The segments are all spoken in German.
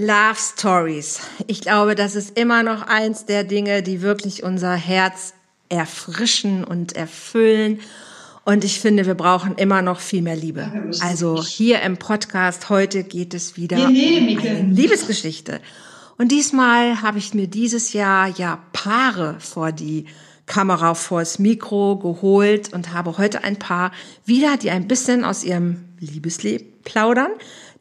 Love Stories. Ich glaube, das ist immer noch eins der Dinge, die wirklich unser Herz erfrischen und erfüllen. Und ich finde, wir brauchen immer noch viel mehr Liebe. Also hier im Podcast heute geht es wieder um eine Liebesgeschichte. Und diesmal habe ich mir dieses Jahr ja Paare vor die Kamera, vors Mikro geholt und habe heute ein Paar wieder, die ein bisschen aus ihrem Liebesleben plaudern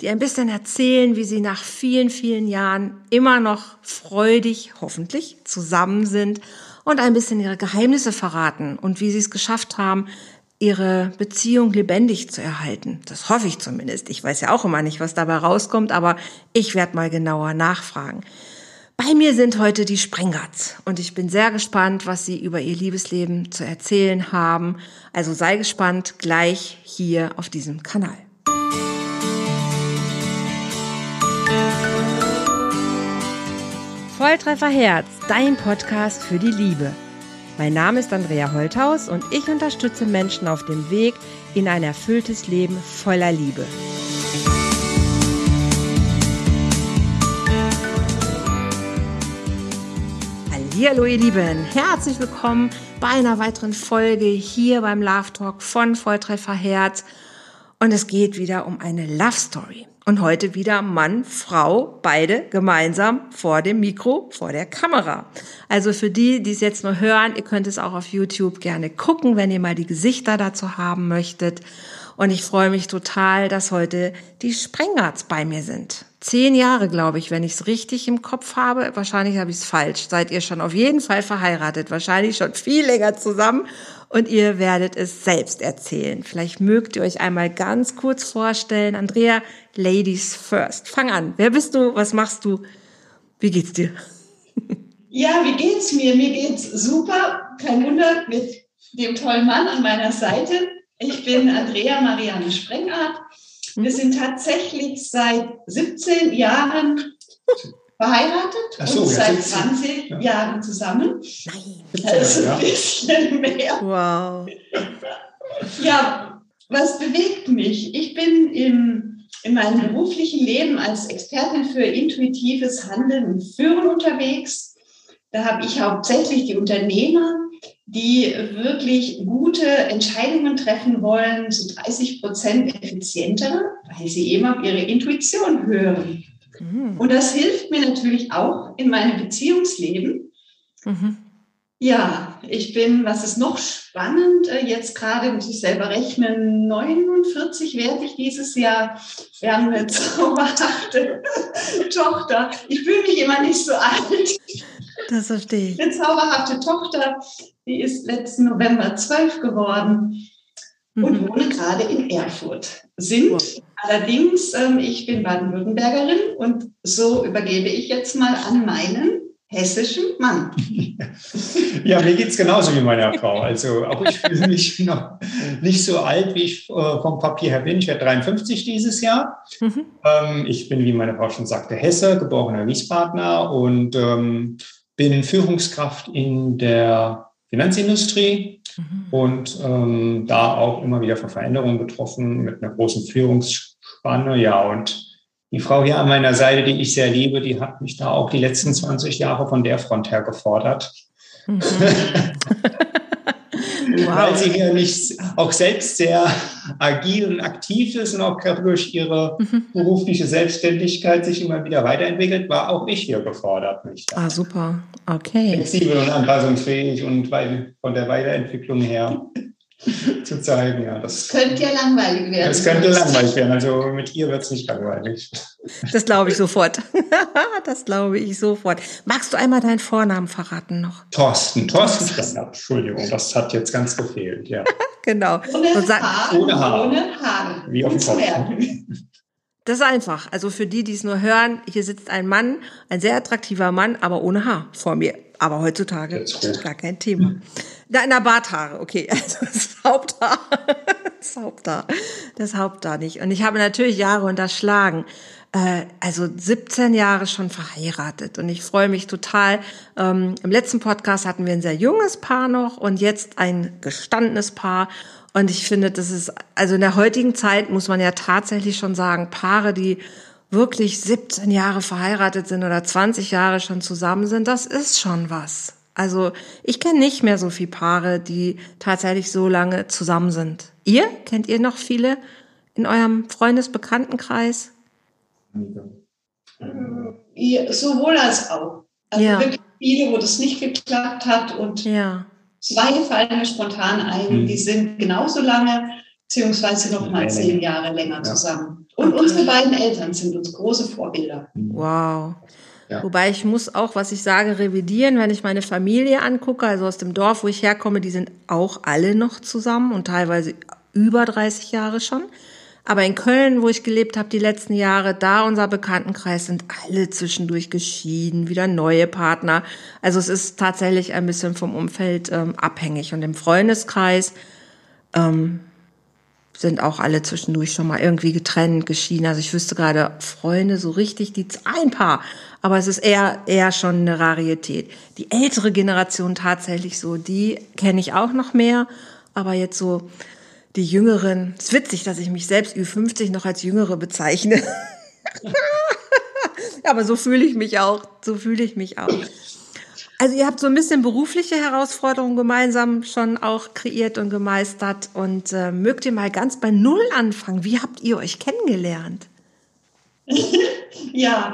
die ein bisschen erzählen, wie sie nach vielen, vielen Jahren immer noch freudig, hoffentlich, zusammen sind und ein bisschen ihre Geheimnisse verraten und wie sie es geschafft haben, ihre Beziehung lebendig zu erhalten. Das hoffe ich zumindest. Ich weiß ja auch immer nicht, was dabei rauskommt, aber ich werde mal genauer nachfragen. Bei mir sind heute die Sprengerts und ich bin sehr gespannt, was sie über ihr Liebesleben zu erzählen haben. Also sei gespannt gleich hier auf diesem Kanal. Volltreffer Herz, dein Podcast für die Liebe. Mein Name ist Andrea Holthaus und ich unterstütze Menschen auf dem Weg in ein erfülltes Leben voller Liebe. Hallo ihr Lieben, herzlich willkommen bei einer weiteren Folge hier beim Love Talk von Volltreffer Herz. Und es geht wieder um eine Love Story. Und heute wieder Mann, Frau, beide gemeinsam vor dem Mikro, vor der Kamera. Also für die, die es jetzt nur hören, ihr könnt es auch auf YouTube gerne gucken, wenn ihr mal die Gesichter dazu haben möchtet. Und ich freue mich total, dass heute die Sprengarts bei mir sind. Zehn Jahre, glaube ich, wenn ich es richtig im Kopf habe. Wahrscheinlich habe ich es falsch. Seid ihr schon auf jeden Fall verheiratet. Wahrscheinlich schon viel länger zusammen und ihr werdet es selbst erzählen. Vielleicht mögt ihr euch einmal ganz kurz vorstellen. Andrea, Ladies first. Fang an. Wer bist du? Was machst du? Wie geht's dir? Ja, wie geht's mir? Mir geht's super. Kein Wunder mit dem tollen Mann an meiner Seite. Ich bin Andrea Marianne Sprengart. Wir sind tatsächlich seit 17 Jahren verheiratet so, und seit 20 ja. Jahren zusammen. Nein. Das ist ein bisschen mehr. Wow. Ja, was bewegt mich? Ich bin im, in meinem beruflichen Leben als Expertin für intuitives Handeln und Führen unterwegs. Da habe ich hauptsächlich die Unternehmer, die wirklich gute Entscheidungen treffen wollen, so 30 Prozent effizienter, weil sie eben auf ihre Intuition hören. Mhm. Und das hilft mir natürlich auch in meinem Beziehungsleben. Mhm. Ja, ich bin, was ist noch spannend, äh, jetzt gerade muss ich selber rechnen, 49 werde ich dieses Jahr. Wir haben eine zauberhafte Tochter. Ich fühle mich immer nicht so alt. Das verstehe ich. Eine zauberhafte Tochter, die ist letzten November zwölf geworden und mhm. wohne gerade in Erfurt. Sind wow. allerdings, ähm, ich bin Baden-Württembergerin und so übergebe ich jetzt mal an meinen hessischen Mann. Ja, mir geht es genauso wie meiner Frau. Also auch ich fühle mich noch nicht so alt, wie ich äh, vom Papier her bin. Ich werde 53 dieses Jahr. Mhm. Ähm, ich bin, wie meine Frau schon sagte, Hesse, geborener Wiesbadener und ähm, bin Führungskraft in der Finanzindustrie mhm. und ähm, da auch immer wieder von Veränderungen betroffen mit einer großen Führungsspanne. Ja, und die Frau hier an meiner Seite, die ich sehr liebe, die hat mich da auch die letzten 20 Jahre von der Front her gefordert. Mhm. wow. Weil sie hier nicht auch selbst sehr agil und aktiv ist und auch durch ihre mhm. berufliche Selbstständigkeit sich immer wieder weiterentwickelt, war auch ich hier gefordert. Mich da. Ah, super. Okay. Flexibel und anpassungsfähig und von der Weiterentwicklung her zu zeigen. Ja, das könnte ja langweilig werden. Es könnte langweilig werden. Also mit ihr wird es nicht langweilig. Das glaube ich sofort. das glaube ich sofort. Magst du einmal deinen Vornamen verraten noch? Thorsten. Thorsten Sprengert. Entschuldigung, das hat jetzt ganz gefehlt. Ja. genau. Ohne Haar. Ohne Haar. Ohne Haar. Wie auf dem Kopf. Das ist einfach. Also für die, die es nur hören, hier sitzt ein Mann, ein sehr attraktiver Mann, aber ohne Haar vor mir. Aber heutzutage gar kein Thema. Da in der Barthaare, okay. Also das Haupthaar. Das Haupthaar. Das Haupthaar nicht. Und ich habe natürlich Jahre unterschlagen. Äh, also 17 Jahre schon verheiratet. Und ich freue mich total. Ähm, Im letzten Podcast hatten wir ein sehr junges Paar noch und jetzt ein gestandenes Paar. Und ich finde, das ist, also in der heutigen Zeit muss man ja tatsächlich schon sagen, Paare, die wirklich 17 Jahre verheiratet sind oder 20 Jahre schon zusammen sind, das ist schon was. Also ich kenne nicht mehr so viele Paare, die tatsächlich so lange zusammen sind. Ihr? Kennt ihr noch viele in eurem Freundesbekanntenkreis? Ja, sowohl als auch. Also ja. wirklich viele, wo das nicht geklappt hat und ja. zwei fallen mir spontan ein, mhm. die sind genauso lange, beziehungsweise noch mal zehn Jahre länger zusammen. Und okay. unsere beiden Eltern sind uns große Vorbilder. Wow. Ja. Wobei ich muss auch, was ich sage, revidieren, wenn ich meine Familie angucke, also aus dem Dorf, wo ich herkomme, die sind auch alle noch zusammen und teilweise über 30 Jahre schon. Aber in Köln, wo ich gelebt habe die letzten Jahre, da unser Bekanntenkreis sind alle zwischendurch geschieden, wieder neue Partner. Also es ist tatsächlich ein bisschen vom Umfeld ähm, abhängig. Und im Freundeskreis ähm, sind auch alle zwischendurch schon mal irgendwie getrennt, geschieden. Also ich wüsste gerade Freunde so richtig, die ein paar, aber es ist eher eher schon eine Rarität. Die ältere Generation tatsächlich so, die kenne ich auch noch mehr, aber jetzt so die Jüngeren. Es ist witzig, dass ich mich selbst Ü50 noch als Jüngere bezeichne. aber so fühle ich mich auch. So fühle ich mich auch. Also ihr habt so ein bisschen berufliche Herausforderungen gemeinsam schon auch kreiert und gemeistert. Und äh, mögt ihr mal ganz bei Null anfangen? Wie habt ihr euch kennengelernt? ja,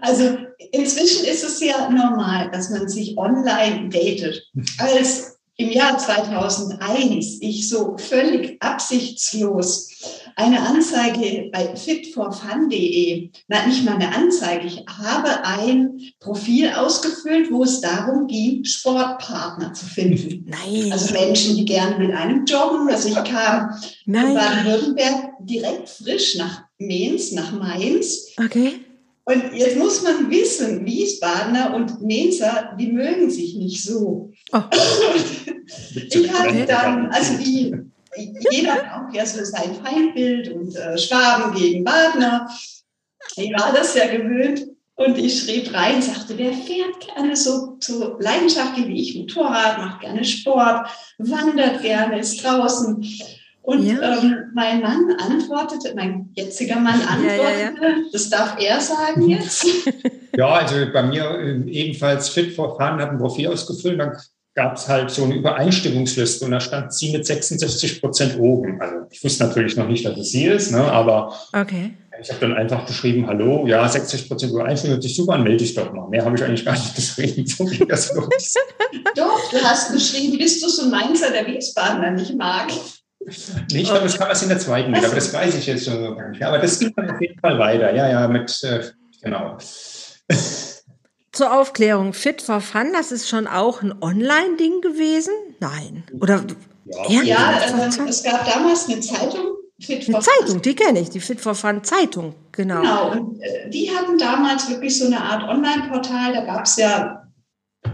also inzwischen ist es ja normal, dass man sich online datet. Als im Jahr 2001 ich so völlig absichtslos eine Anzeige bei fitforfun.de, na nicht mal eine Anzeige, ich habe ein Profil ausgefüllt, wo es darum ging, Sportpartner zu finden. Nein. Also Menschen, die gerne mit einem joggen. Also ich kam Nein. in Baden-Württemberg direkt frisch nach Mainz, nach Mainz. Okay. Und jetzt muss man wissen, Wiesbadener und Mainzer, die mögen sich nicht so. Oh. ich hatte dann, also die, jeder hat auch ja so sein Feindbild und äh, Schwaben gegen Badener. Ich war das ja gewöhnt. Und ich schrieb rein, sagte, wer fährt gerne so, so leidenschaftlich wie ich Motorrad, macht gerne Sport, wandert gerne, ist draußen. Und ja. ähm, mein Mann antwortete, mein jetziger Mann antwortete, ja, ja, das darf er sagen jetzt. Ja, also bei mir äh, ebenfalls Fit for Fun, hat ein Profil ausgefüllt, dann gab es halt so eine Übereinstimmungsliste und da stand sie mit 66 Prozent oben. Also ich wusste natürlich noch nicht, dass es sie ist, ne, aber okay. ich habe dann einfach geschrieben, hallo, ja, 60 Prozent Übereinstimmung, hört sich super an, melde dich doch mal. Mehr habe ich eigentlich gar nicht geschrieben. So ging das los. Doch, du hast geschrieben, bist du so ein Mainzer, der Wiesbadener nicht mag. Nee, ich glaube, das kam erst in der zweiten wieder, aber das weiß ich jetzt schon gar nicht mehr. Aber das ging dann auf jeden Fall weiter. Ja, ja, mit, äh, genau. Zur Aufklärung, Fit for Fun, das ist schon auch ein Online-Ding gewesen? Nein. Oder ja, ja äh, es gab damals eine Zeitung, Fit for eine Fun. Zeitung, die kenne ich, die Fit for Fun Zeitung, genau. Genau, und äh, die hatten damals wirklich so eine Art Online-Portal, da gab es ja,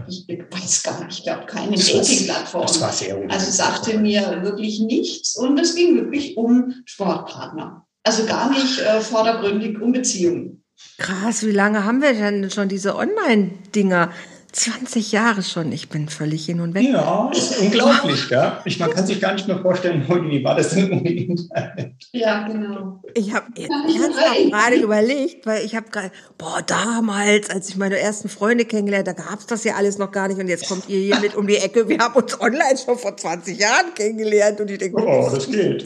ich weiß gar nicht, ich glaube keine Dating-Plattform. Das war sehr Also sagte mir wirklich nichts und es ging wirklich um Sportpartner. Also gar nicht äh, vordergründig um Beziehungen. Krass, wie lange haben wir denn schon diese Online-Dinger? 20 Jahre schon. Ich bin völlig hin und weg. Ja, ist unglaublich, ja. Ich, man kann sich gar nicht mehr vorstellen, wie war das denn ohne Internet? Ja, genau. Ich habe gerade überlegt, weil ich habe gerade, boah, damals, als ich meine ersten Freunde kennengelernt, da gab es das ja alles noch gar nicht und jetzt kommt ihr hier mit um die Ecke. Wir haben uns online schon vor 20 Jahren kennengelernt und ich denke, oh, das geht.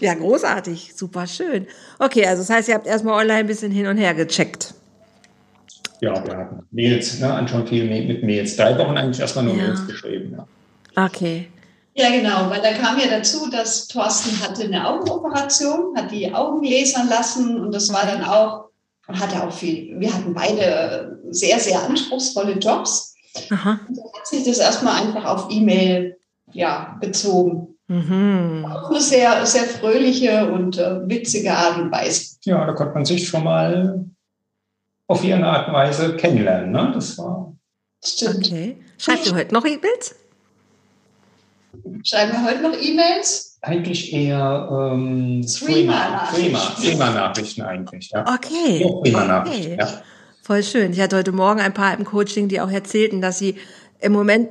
Ja, großartig, super schön. Okay, also das heißt, ihr habt erstmal online ein bisschen hin und her gecheckt. Ja, wir hatten Mails, ne, anschauen viel mit Mails. Drei Wochen eigentlich erstmal nur ja. Mails geschrieben. Ja. Okay. Ja, genau, weil da kam ja dazu, dass Thorsten hatte eine Augenoperation, hat die Augen lasern lassen und das war dann auch, hatte auch viel, wir hatten beide sehr, sehr anspruchsvolle Jobs. Aha. Und dann hat sich das erstmal einfach auf E-Mail ja, bezogen. Mhm. Auf eine sehr, sehr fröhliche und äh, witzige Art und Weise. Ja, da konnte man sich schon mal auf ihre Art und Weise kennenlernen. Ne? Das war. Stimmt. Okay. Schreibst du heute noch E-Mails? Schreiben wir heute noch E-Mails? Eigentlich eher ähm, Streamer-Nachrichten eigentlich. Ja. Okay. Okay. ja. Voll schön. Ich hatte heute Morgen ein paar im Coaching, die auch erzählten, dass sie im Moment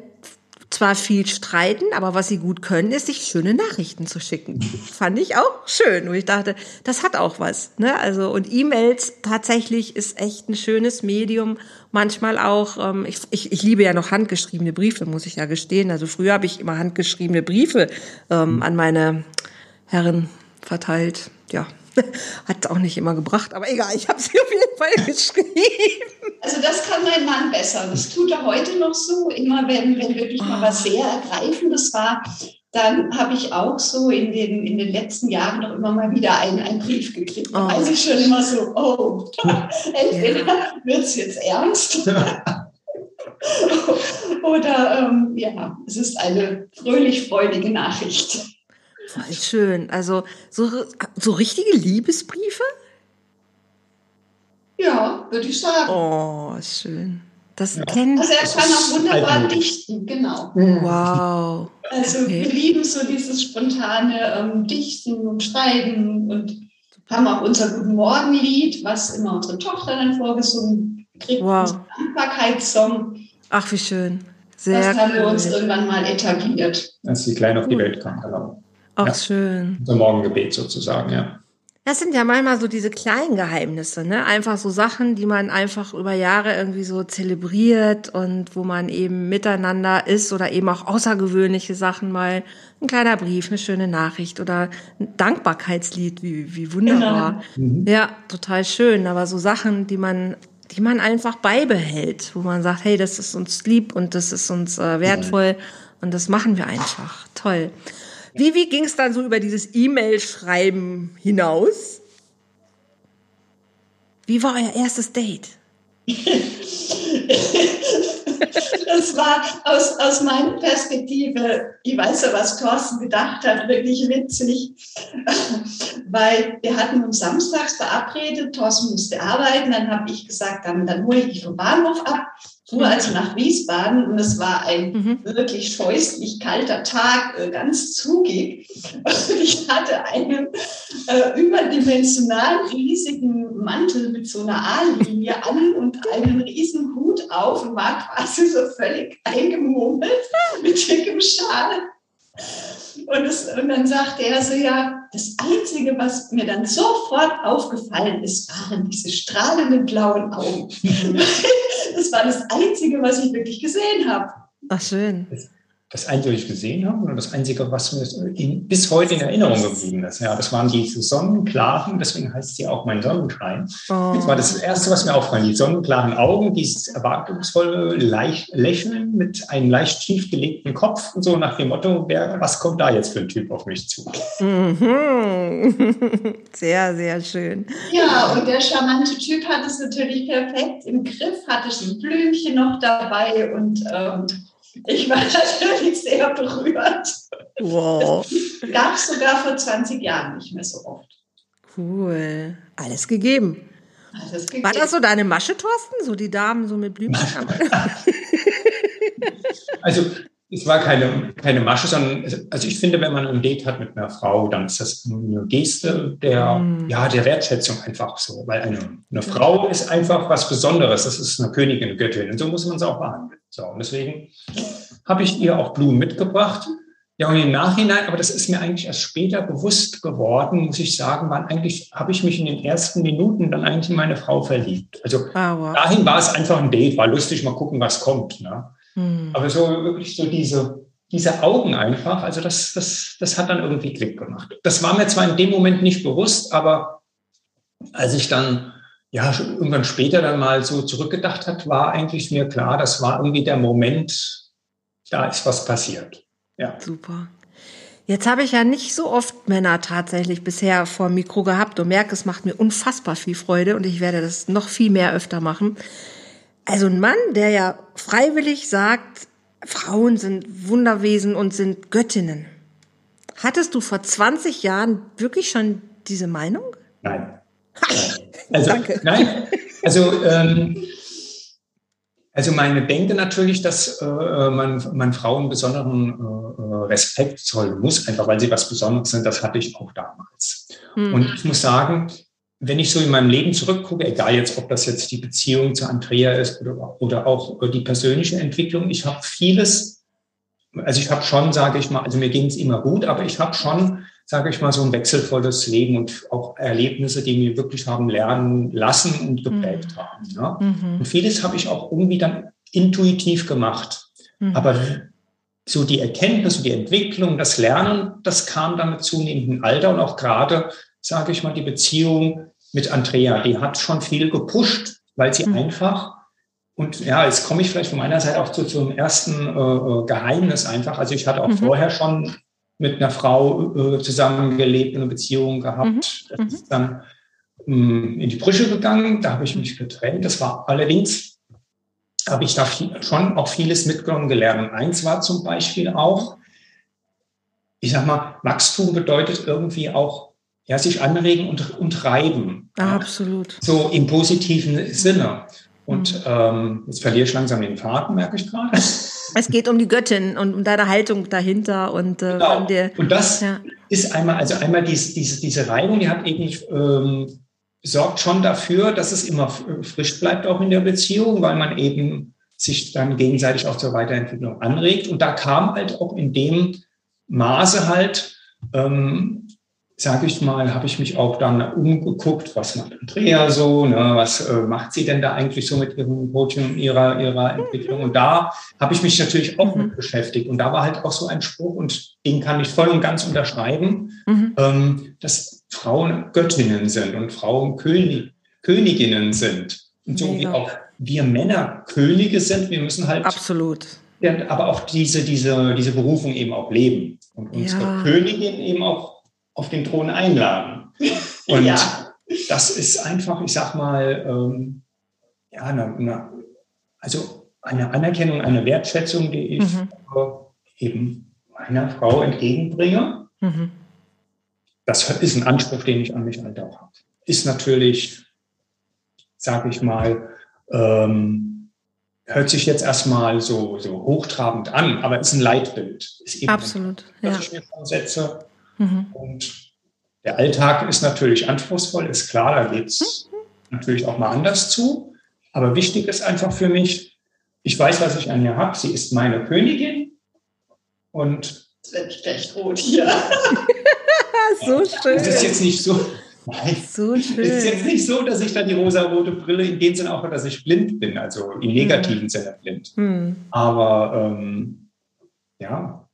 zwar viel streiten, aber was sie gut können, ist, sich schöne Nachrichten zu schicken. Fand ich auch schön, wo ich dachte, das hat auch was. Ne? Also und E-Mails tatsächlich ist echt ein schönes Medium. Manchmal auch, ähm, ich, ich, ich liebe ja noch handgeschriebene Briefe, muss ich ja gestehen. Also früher habe ich immer handgeschriebene Briefe ähm, an meine Herren verteilt. Ja, hat auch nicht immer gebracht, aber egal, ich habe sie auf jeden Fall geschrieben. Also das kann mein Mann besser. Das tut er heute noch so. Immer wenn, wenn wirklich mal was sehr Ergreifendes war, dann habe ich auch so in den, in den letzten Jahren noch immer mal wieder einen, einen Brief gekriegt. Da oh. weiß ich schon immer so, oh, entweder ja. wird es jetzt ernst. Oder ähm, ja, es ist eine fröhlich freudige Nachricht. Voll schön. Also so, so richtige Liebesbriefe? Ja, würde ich sagen. Oh, schön. Das ja. kennt Also er kann auch wunderbar dichten, genau. Wow. Also okay. wir lieben so dieses spontane ähm, Dichten und Schreiben und haben auch unser Guten Morgen-Lied, was immer unsere Tochter dann vorgesungen kriegt, wow. Dankbarkeitssong. Ach, wie schön. Sehr das haben cool. wir uns irgendwann mal etabliert. Als sie klein auf die Welt kam, genau. Ach, ja. schön. Unser Morgengebet sozusagen, ja. Das sind ja manchmal so diese kleinen Geheimnisse, ne? Einfach so Sachen, die man einfach über Jahre irgendwie so zelebriert und wo man eben miteinander ist oder eben auch außergewöhnliche Sachen mal ein kleiner Brief, eine schöne Nachricht oder ein Dankbarkeitslied, wie, wie wunderbar. Genau. Mhm. Ja, total schön. Aber so Sachen, die man, die man einfach beibehält, wo man sagt, hey, das ist uns lieb und das ist uns äh, wertvoll mhm. und das machen wir einfach. Toll. Wie, wie ging es dann so über dieses E-Mail-Schreiben hinaus? Wie war euer erstes Date? das war aus, aus meiner Perspektive, ich weiß ja, was Thorsten gedacht hat, wirklich witzig, weil wir hatten uns samstags verabredet, Thorsten musste arbeiten, dann habe ich gesagt, dann, dann hole ich dich vom Bahnhof ab, fuhr mhm. also nach Wiesbaden und es war ein mhm. wirklich scheußlich kalter Tag, äh, ganz zugig. Und ich hatte einen äh, überdimensional riesigen Mantel mit so einer A-Linie an und einen riesen Hut auf und war quasi so völlig eingemummelt mit dickem Schal. Und, es, und dann sagte er so, ja, das Einzige, was mir dann sofort aufgefallen ist, waren diese strahlenden blauen Augen. das war das Einzige, was ich wirklich gesehen habe. Ach, schön das Einzige, was ich gesehen habe, oder das Einzige, was mir in, bis heute in Erinnerung geblieben ist. Ja, das waren diese sonnenklaren, deswegen heißt sie auch mein Sonnenschein. Oh. Das war das Erste, was mir auffallen, die sonnenklaren Augen, dieses erwartungsvolle leicht, Lächeln mit einem leicht schief gelegten Kopf und so nach dem Motto, wer, was kommt da jetzt für ein Typ auf mich zu? Mhm. Sehr, sehr schön. Ja, und der charmante Typ hat es natürlich perfekt im Griff, hatte schon ein Blümchen noch dabei und ähm, ich war natürlich sehr berührt. Wow. Gab es sogar vor 20 Jahren nicht mehr so oft. Cool. Alles gegeben. Alles gegeben. War das so deine Masche, Thorsten? So die Damen so mit Blümchen? also es war keine, keine Masche, sondern also ich finde, wenn man ein Date hat mit einer Frau, dann ist das eine Geste der, mm. ja, der Wertschätzung einfach so. Weil eine, eine Frau ist einfach was Besonderes. Das ist eine Königin, eine Göttin. Und so muss man sie auch behandeln. So, und deswegen habe ich ihr auch Blumen mitgebracht. Ja, und im Nachhinein, aber das ist mir eigentlich erst später bewusst geworden, muss ich sagen, wann eigentlich habe ich mich in den ersten Minuten dann eigentlich in meine Frau verliebt. Also ah, wow. dahin war es einfach ein Date, war lustig, mal gucken, was kommt. Ne? Hm. Aber so wirklich so diese, diese Augen einfach, also das, das, das hat dann irgendwie Klick gemacht. Das war mir zwar in dem Moment nicht bewusst, aber als ich dann ja irgendwann später dann mal so zurückgedacht hat, war eigentlich mir klar, das war irgendwie der Moment, da ist was passiert. Ja. Super. Jetzt habe ich ja nicht so oft Männer tatsächlich bisher vor dem Mikro gehabt und merke, es macht mir unfassbar viel Freude und ich werde das noch viel mehr öfter machen. Also ein Mann, der ja freiwillig sagt, Frauen sind Wunderwesen und sind Göttinnen. Hattest du vor 20 Jahren wirklich schon diese Meinung? Nein. Also, Danke. Nein. Also, ähm, also meine Denke natürlich, dass äh, man, man Frauen besonderen äh, Respekt zollen muss, einfach weil sie was Besonderes sind. Das hatte ich auch damals. Hm. Und ich muss sagen, wenn ich so in meinem Leben zurückgucke, egal jetzt, ob das jetzt die Beziehung zu Andrea ist oder, oder auch die persönliche Entwicklung, ich habe vieles also ich habe schon, sage ich mal, also mir ging es immer gut, aber ich habe schon, sage ich mal, so ein wechselvolles Leben und auch Erlebnisse, die mir wirklich haben lernen lassen und geprägt mhm. haben. Ja? Mhm. Und vieles habe ich auch irgendwie dann intuitiv gemacht. Mhm. Aber so die Erkenntnis und die Entwicklung, das Lernen, das kam dann mit zunehmendem Alter und auch gerade, sage ich mal, die Beziehung mit Andrea, die hat schon viel gepusht, weil sie mhm. einfach und ja, jetzt komme ich vielleicht von meiner Seite auch zu, zum ersten äh, äh, Geheimnis einfach. Also ich hatte auch mhm. vorher schon mit einer Frau äh, zusammengelebt, eine Beziehung gehabt. Mhm. Das mhm. ist dann ähm, in die Brüche gegangen, da habe ich mich getrennt. Das war allerdings, habe ich da viel, schon auch vieles mitgenommen gelernt. Und eins war zum Beispiel auch, ich sag mal, Wachstum bedeutet irgendwie auch, ja, sich anregen und, und reiben. Ah, absolut. So im positiven Sinne. Und mhm. ähm, jetzt verliere ich langsam den Faden, merke ich gerade. Es geht um die Göttin und um deine Haltung dahinter. Und, äh, genau. dir, und das ja. ist einmal, also einmal diese, diese, diese Reibung, die hat eben ähm, sorgt schon dafür, dass es immer frisch bleibt, auch in der Beziehung, weil man eben sich dann gegenseitig auch zur Weiterentwicklung anregt. Und da kam halt auch in dem Maße halt ähm, sage ich mal, habe ich mich auch dann umgeguckt, was macht Andrea so, ne, was äh, macht sie denn da eigentlich so mit ihrem Coaching und ihrer, ihrer Entwicklung. Und da habe ich mich natürlich auch mhm. mit beschäftigt. Und da war halt auch so ein Spruch, und den kann ich voll und ganz unterschreiben, mhm. ähm, dass Frauen Göttinnen sind und Frauen König, Königinnen sind. Und so Mega. wie auch wir Männer Könige sind, wir müssen halt. Absolut. Ja, aber auch diese, diese, diese Berufung eben auch leben. Und unsere ja. Königin eben auch auf den Thron einladen. Und ja. das ist einfach, ich sag mal, ähm, ja, eine, eine, also eine Anerkennung, eine Wertschätzung, die ich mhm. äh, eben meiner Frau entgegenbringe. Mhm. Das ist ein Anspruch, den ich an mich halt auch habe. Ist natürlich, sage ich mal, ähm, hört sich jetzt erstmal so, so hochtrabend an, aber ist ein Leitbild. Ist eben Absolut. Ein, das ja. ich mir schon setze. Mhm. Und der Alltag ist natürlich anspruchsvoll, ist klar, da geht es mhm. natürlich auch mal anders zu. Aber wichtig ist einfach für mich, ich weiß, was ich an ihr habe. Sie ist meine Königin. Und. Jetzt werde ich gleich rot hier. so schön. Es ist jetzt nicht so. Nein, so schön. Es ist jetzt nicht so, dass ich da die rosa-rote Brille in dem Sinne auch, dass ich blind bin, also im negativen hm. Sinne blind. Hm. Aber ähm, ja,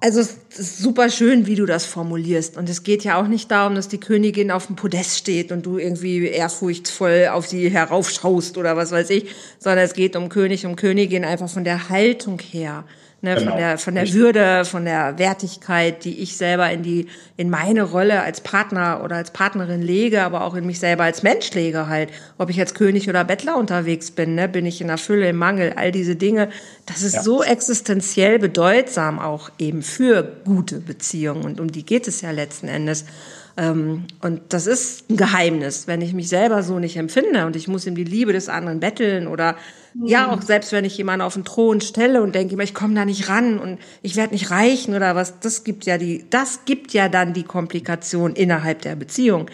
also es ist super schön, wie du das formulierst. Und es geht ja auch nicht darum, dass die Königin auf dem Podest steht und du irgendwie ehrfurchtsvoll auf sie heraufschaust oder was weiß ich, sondern es geht um König und Königin einfach von der Haltung her ne, genau. von der, von der Würde, von der Wertigkeit, die ich selber in die, in meine Rolle als Partner oder als Partnerin lege, aber auch in mich selber als Mensch lege halt. Ob ich als König oder Bettler unterwegs bin, ne, bin ich in der Fülle, im Mangel, all diese Dinge. Das ist ja. so existenziell bedeutsam auch eben für gute Beziehungen und um die geht es ja letzten Endes. Ähm, und das ist ein Geheimnis, wenn ich mich selber so nicht empfinde und ich muss ihm die Liebe des anderen betteln oder mhm. ja, auch selbst wenn ich jemanden auf den Thron stelle und denke immer, ich komme da nicht ran und ich werde nicht reichen oder was, das gibt ja die, das gibt ja dann die Komplikation innerhalb der Beziehung.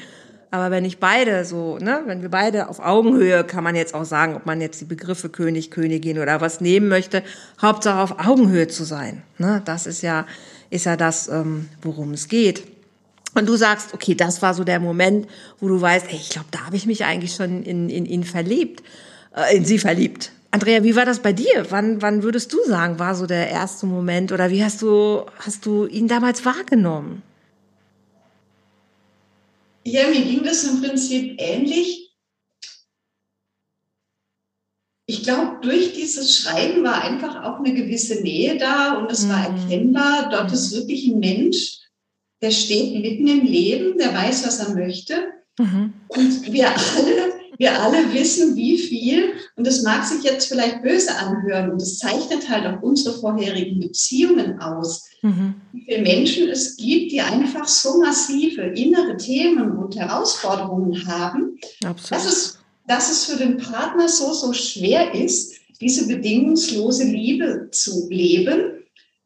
Aber wenn ich beide so, ne, wenn wir beide auf Augenhöhe, kann man jetzt auch sagen, ob man jetzt die Begriffe König, Königin oder was nehmen möchte, Hauptsache auf Augenhöhe zu sein. Ne, das ist ja, ist ja das, ähm, worum es geht. Und du sagst, okay, das war so der Moment, wo du weißt, ey, ich glaube, da habe ich mich eigentlich schon in, in ihn verliebt, äh, in sie verliebt. Andrea, wie war das bei dir? Wann, wann würdest du sagen, war so der erste Moment oder wie hast du, hast du ihn damals wahrgenommen? Ja, mir ging das im Prinzip ähnlich. Ich glaube, durch dieses Schreiben war einfach auch eine gewisse Nähe da und es war mhm. erkennbar, dort ist wirklich ein Mensch, der steht mitten im Leben, der weiß, was er möchte. Mhm. Und wir alle, wir alle wissen, wie viel, und das mag sich jetzt vielleicht böse anhören, und das zeichnet halt auch unsere vorherigen Beziehungen aus, mhm. wie viele Menschen es gibt, die einfach so massive innere Themen und Herausforderungen haben, dass es, dass es für den Partner so, so schwer ist, diese bedingungslose Liebe zu leben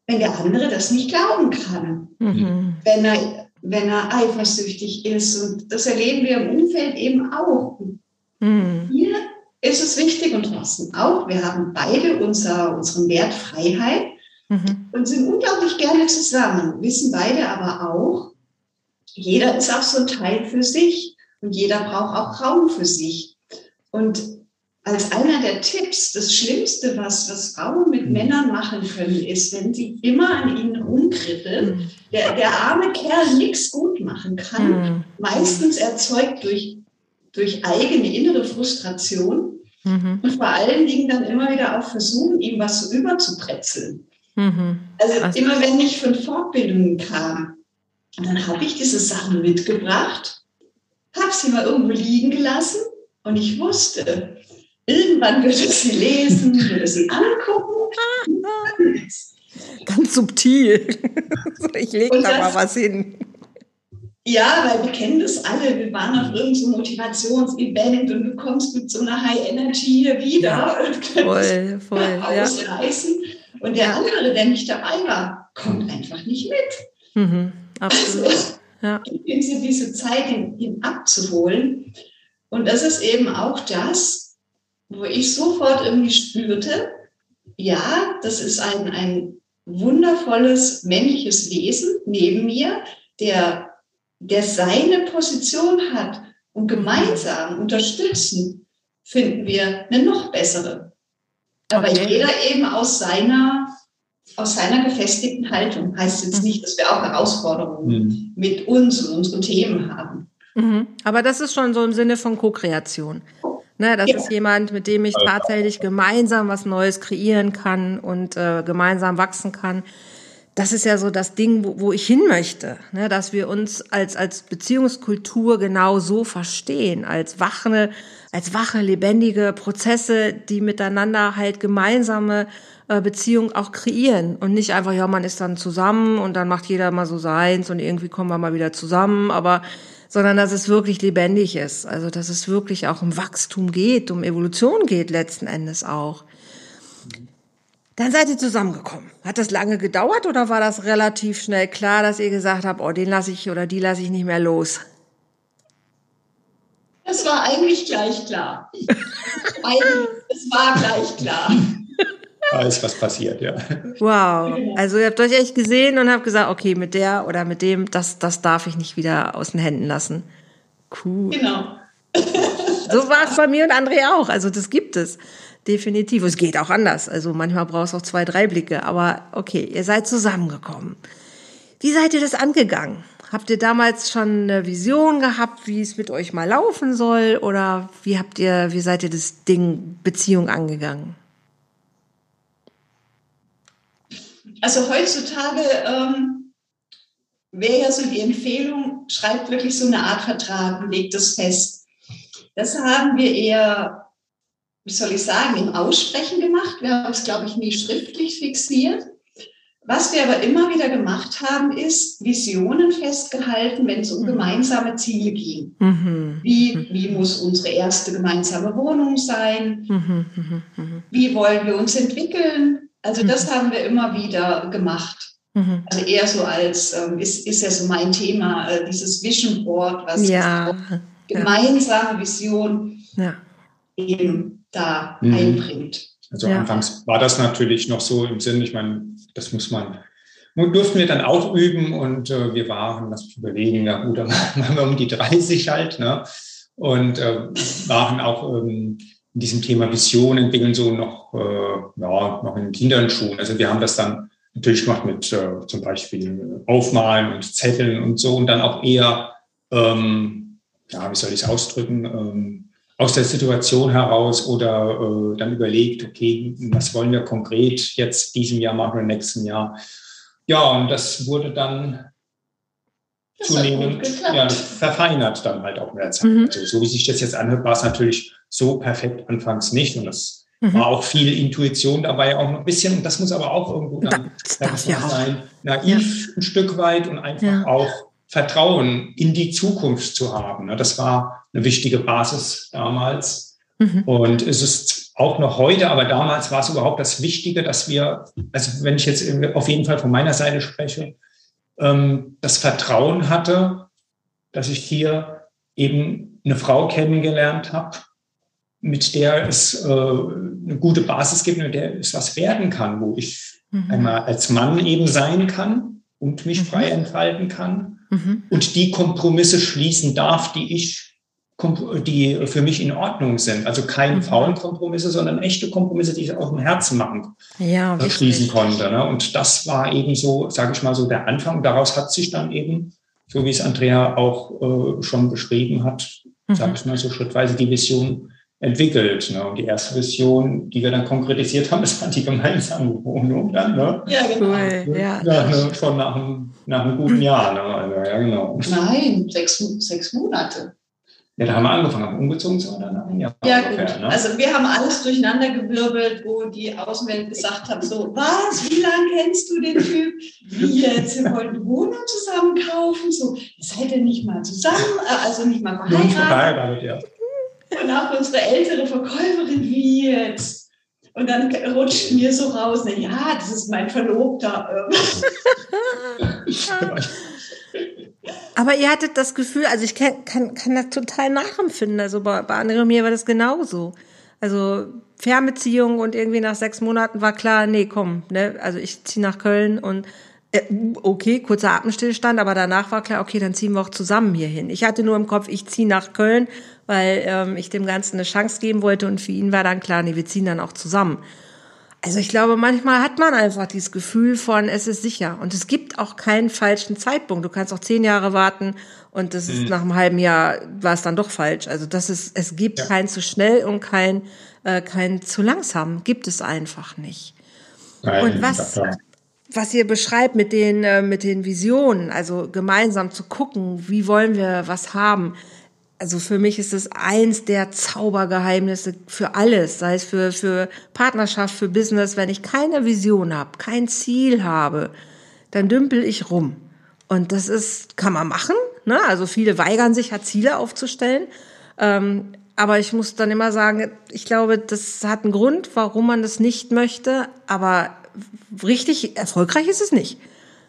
wenn der andere das nicht glauben kann. Mhm. Wenn, er, wenn er eifersüchtig ist. Und das erleben wir im Umfeld eben auch. Mhm. Hier ist es wichtig und Thorsten auch, wir haben beide unser, unseren Wert Freiheit. mhm. und sind unglaublich gerne zusammen, wissen beide aber auch, jeder ist auch so ein Teil für sich und jeder braucht auch Raum für sich. Und als einer der Tipps, das Schlimmste, was, was Frauen mit mhm. Männern machen können, ist, wenn sie immer an ihnen rumkribbeln, mhm. der, der arme Kerl nichts gut machen kann, mhm. meistens erzeugt durch, durch eigene innere Frustration mhm. und vor allen Dingen dann immer wieder auch versuchen, ihm was so überzubrezeln. Mhm. Also, also immer wenn ich von Fortbildungen kam, dann habe ich diese Sachen mitgebracht, habe sie mal irgendwo liegen gelassen und ich wusste, irgendwann würde sie lesen, würde sie angucken. Ganz subtil. ich lege da mal was hin. Ja, weil wir kennen das alle. Wir waren auf irgendeinem Motivationsevent und du kommst mit so einer High Energy hier wieder ja, und voll, voll, ausreißen. Ja. Und der andere, der nicht dabei war, kommt einfach nicht mit. Mhm, absolut. Also, ja. diese, diese Zeit, ihn, ihn abzuholen. Und das ist eben auch das, wo ich sofort irgendwie spürte, ja, das ist ein, ein wundervolles männliches Wesen neben mir, der, der seine Position hat und gemeinsam unterstützen, finden wir eine noch bessere. Aber okay. jeder eben aus seiner, aus seiner gefestigten Haltung. Heißt jetzt nicht, dass wir auch Herausforderungen mhm. mit uns und unseren Themen haben. Mhm. Aber das ist schon so im Sinne von Co-Kreation. Ne, das ja. ist jemand, mit dem ich tatsächlich gemeinsam was Neues kreieren kann und äh, gemeinsam wachsen kann. Das ist ja so das Ding, wo, wo ich hin möchte, ne, dass wir uns als, als Beziehungskultur genau so verstehen, als wache, als wache, lebendige Prozesse, die miteinander halt gemeinsame äh, Beziehung auch kreieren und nicht einfach, ja, man ist dann zusammen und dann macht jeder mal so seins und irgendwie kommen wir mal wieder zusammen, aber sondern dass es wirklich lebendig ist. Also dass es wirklich auch um Wachstum geht, um Evolution geht letzten Endes auch. Dann seid ihr zusammengekommen. Hat das lange gedauert oder war das relativ schnell klar, dass ihr gesagt habt, oh, den lasse ich oder die lasse ich nicht mehr los? Das war eigentlich gleich klar. Es war gleich klar da ist was passiert, ja. Wow. Also ihr habt euch echt gesehen und habt gesagt, okay, mit der oder mit dem, das, das darf ich nicht wieder aus den Händen lassen. Cool. Genau. So war es bei mir und André auch. Also das gibt es. Definitiv. Es geht auch anders. Also manchmal brauchst du auch zwei, drei Blicke. Aber okay, ihr seid zusammengekommen. Wie seid ihr das angegangen? Habt ihr damals schon eine Vision gehabt, wie es mit euch mal laufen soll? Oder wie habt ihr, wie seid ihr das Ding Beziehung angegangen? Also heutzutage ähm, wäre ja so die Empfehlung, schreibt wirklich so eine Art Vertrag und legt das fest. Das haben wir eher, wie soll ich sagen, im Aussprechen gemacht. Wir haben es, glaube ich, nie schriftlich fixiert. Was wir aber immer wieder gemacht haben, ist Visionen festgehalten, wenn es um mhm. gemeinsame Ziele ging. Mhm. Wie, mhm. wie muss unsere erste gemeinsame Wohnung sein? Mhm. Wie wollen wir uns entwickeln? Also das mhm. haben wir immer wieder gemacht. Mhm. Also eher so als, ähm, ist, ist ja so mein Thema, äh, dieses Vision Board, was ja. gemeinsame Vision ja. eben da mhm. einbringt. Also ja. anfangs war das natürlich noch so im Sinn, ich meine, das muss man, durften wir dann auch üben und äh, wir waren, lass mich überlegen, ja gut, dann waren wir um die 30 halt, ne? Und äh, waren auch ähm, in diesem Thema Vision entwickeln so noch, äh, ja, noch in Kinderschuhen. Also wir haben das dann natürlich gemacht mit äh, zum Beispiel Aufmalen und Zetteln und so und dann auch eher, ähm, ja, wie soll ich es ausdrücken, ähm, aus der Situation heraus oder äh, dann überlegt, okay, was wollen wir konkret jetzt diesem Jahr machen oder nächsten Jahr. Ja, und das wurde dann das zunehmend ja, verfeinert dann halt auch mit der Zeit. Mhm. Also, so wie sich das jetzt anhört, war es natürlich so perfekt anfangs nicht. Und das mhm. war auch viel Intuition dabei, auch ein bisschen, und das muss aber auch irgendwo dann das ja sein, naiv ja. ein Stück weit und einfach ja. auch Vertrauen in die Zukunft zu haben. Das war eine wichtige Basis damals. Mhm. Und es ist auch noch heute, aber damals war es überhaupt das Wichtige, dass wir, also wenn ich jetzt auf jeden Fall von meiner Seite spreche, ähm, das Vertrauen hatte, dass ich hier eben eine Frau kennengelernt habe, mit der es äh, eine gute Basis gibt, mit der es was werden kann, wo ich mhm. einmal als Mann eben sein kann und mich mhm. frei entfalten kann mhm. und die Kompromisse schließen darf, die ich die für mich in Ordnung sind. Also keine mhm. faulen Kompromisse, sondern echte Kompromisse, die ich auch im Herzen machen, ja, schließen konnte. Ne? Und das war eben so, sage ich mal so, der Anfang. Daraus hat sich dann eben, so wie es Andrea auch äh, schon beschrieben hat, mhm. sage ich mal so schrittweise die Vision entwickelt. Ne? Und die erste Vision, die wir dann konkretisiert haben, ist dann die gemeinsame Wohnung dann. Ne? Ja, genau. Cool, ja. ja ne? Schon nach einem, nach einem guten Jahr. Ne? Also, ja, genau. Nein, sechs, sechs Monate. Ja, da haben wir angefangen, haben umgezogen sind oder einem Jahr. Ja, gut. ne? Also wir haben alles durcheinander gewirbelt, wo die Außenwelt gesagt hat, so, was, wie lange kennst du den Typ? Wie jetzt, wir wollten eine Wohnung zusammen kaufen, so, seid ihr nicht mal zusammen, äh, also nicht mal verheiratet. Nicht verheiratet, ja. Und auch unsere ältere Verkäuferin, wie jetzt? Und dann rutscht mir so raus, na ja, das ist mein Verlobter. Aber ihr hattet das Gefühl, also ich kann, kann, kann das total nachempfinden. Also bei, bei anderen mir war das genauso. Also Fernbeziehung und irgendwie nach sechs Monaten war klar, nee, komm, ne, also ich ziehe nach Köln und äh, okay, kurzer Atemstillstand, aber danach war klar, okay, dann ziehen wir auch zusammen hier hin. Ich hatte nur im Kopf, ich ziehe nach Köln, weil ähm, ich dem Ganzen eine Chance geben wollte und für ihn war dann klar, nee, wir ziehen dann auch zusammen. Also ich glaube, manchmal hat man einfach dieses Gefühl von, es ist sicher. Und es gibt auch keinen falschen Zeitpunkt. Du kannst auch zehn Jahre warten und das ist mhm. nach einem halben Jahr war es dann doch falsch. Also das ist, es gibt ja. kein zu schnell und kein, äh, kein zu langsam. Gibt es einfach nicht. Nein, und was, was ihr beschreibt mit den, äh, mit den Visionen, also gemeinsam zu gucken, wie wollen wir was haben, also für mich ist es eins der Zaubergeheimnisse für alles, sei es für, für Partnerschaft, für Business. Wenn ich keine Vision habe, kein Ziel habe, dann dümpel ich rum. Und das ist, kann man machen. Ne? Also viele weigern sich, ja Ziele aufzustellen. Ähm, aber ich muss dann immer sagen, ich glaube, das hat einen Grund, warum man das nicht möchte. Aber richtig erfolgreich ist es nicht.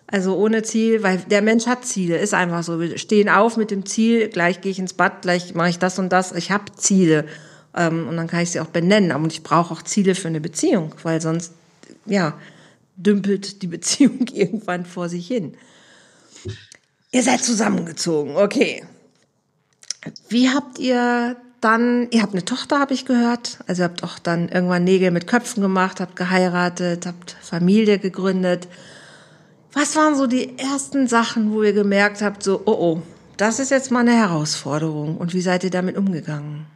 Also ohne Ziel, weil der Mensch hat Ziele, ist einfach so. Wir stehen auf mit dem Ziel, gleich gehe ich ins Bad, gleich mache ich das und das. Ich habe Ziele ähm, und dann kann ich sie auch benennen. Aber ich brauche auch Ziele für eine Beziehung, weil sonst ja dümpelt die Beziehung irgendwann vor sich hin. Ihr seid zusammengezogen, okay. Wie habt ihr dann, ihr habt eine Tochter, habe ich gehört. Also ihr habt auch dann irgendwann Nägel mit Köpfen gemacht, habt geheiratet, habt Familie gegründet. Was waren so die ersten Sachen, wo ihr gemerkt habt, so, oh oh, das ist jetzt mal eine Herausforderung und wie seid ihr damit umgegangen?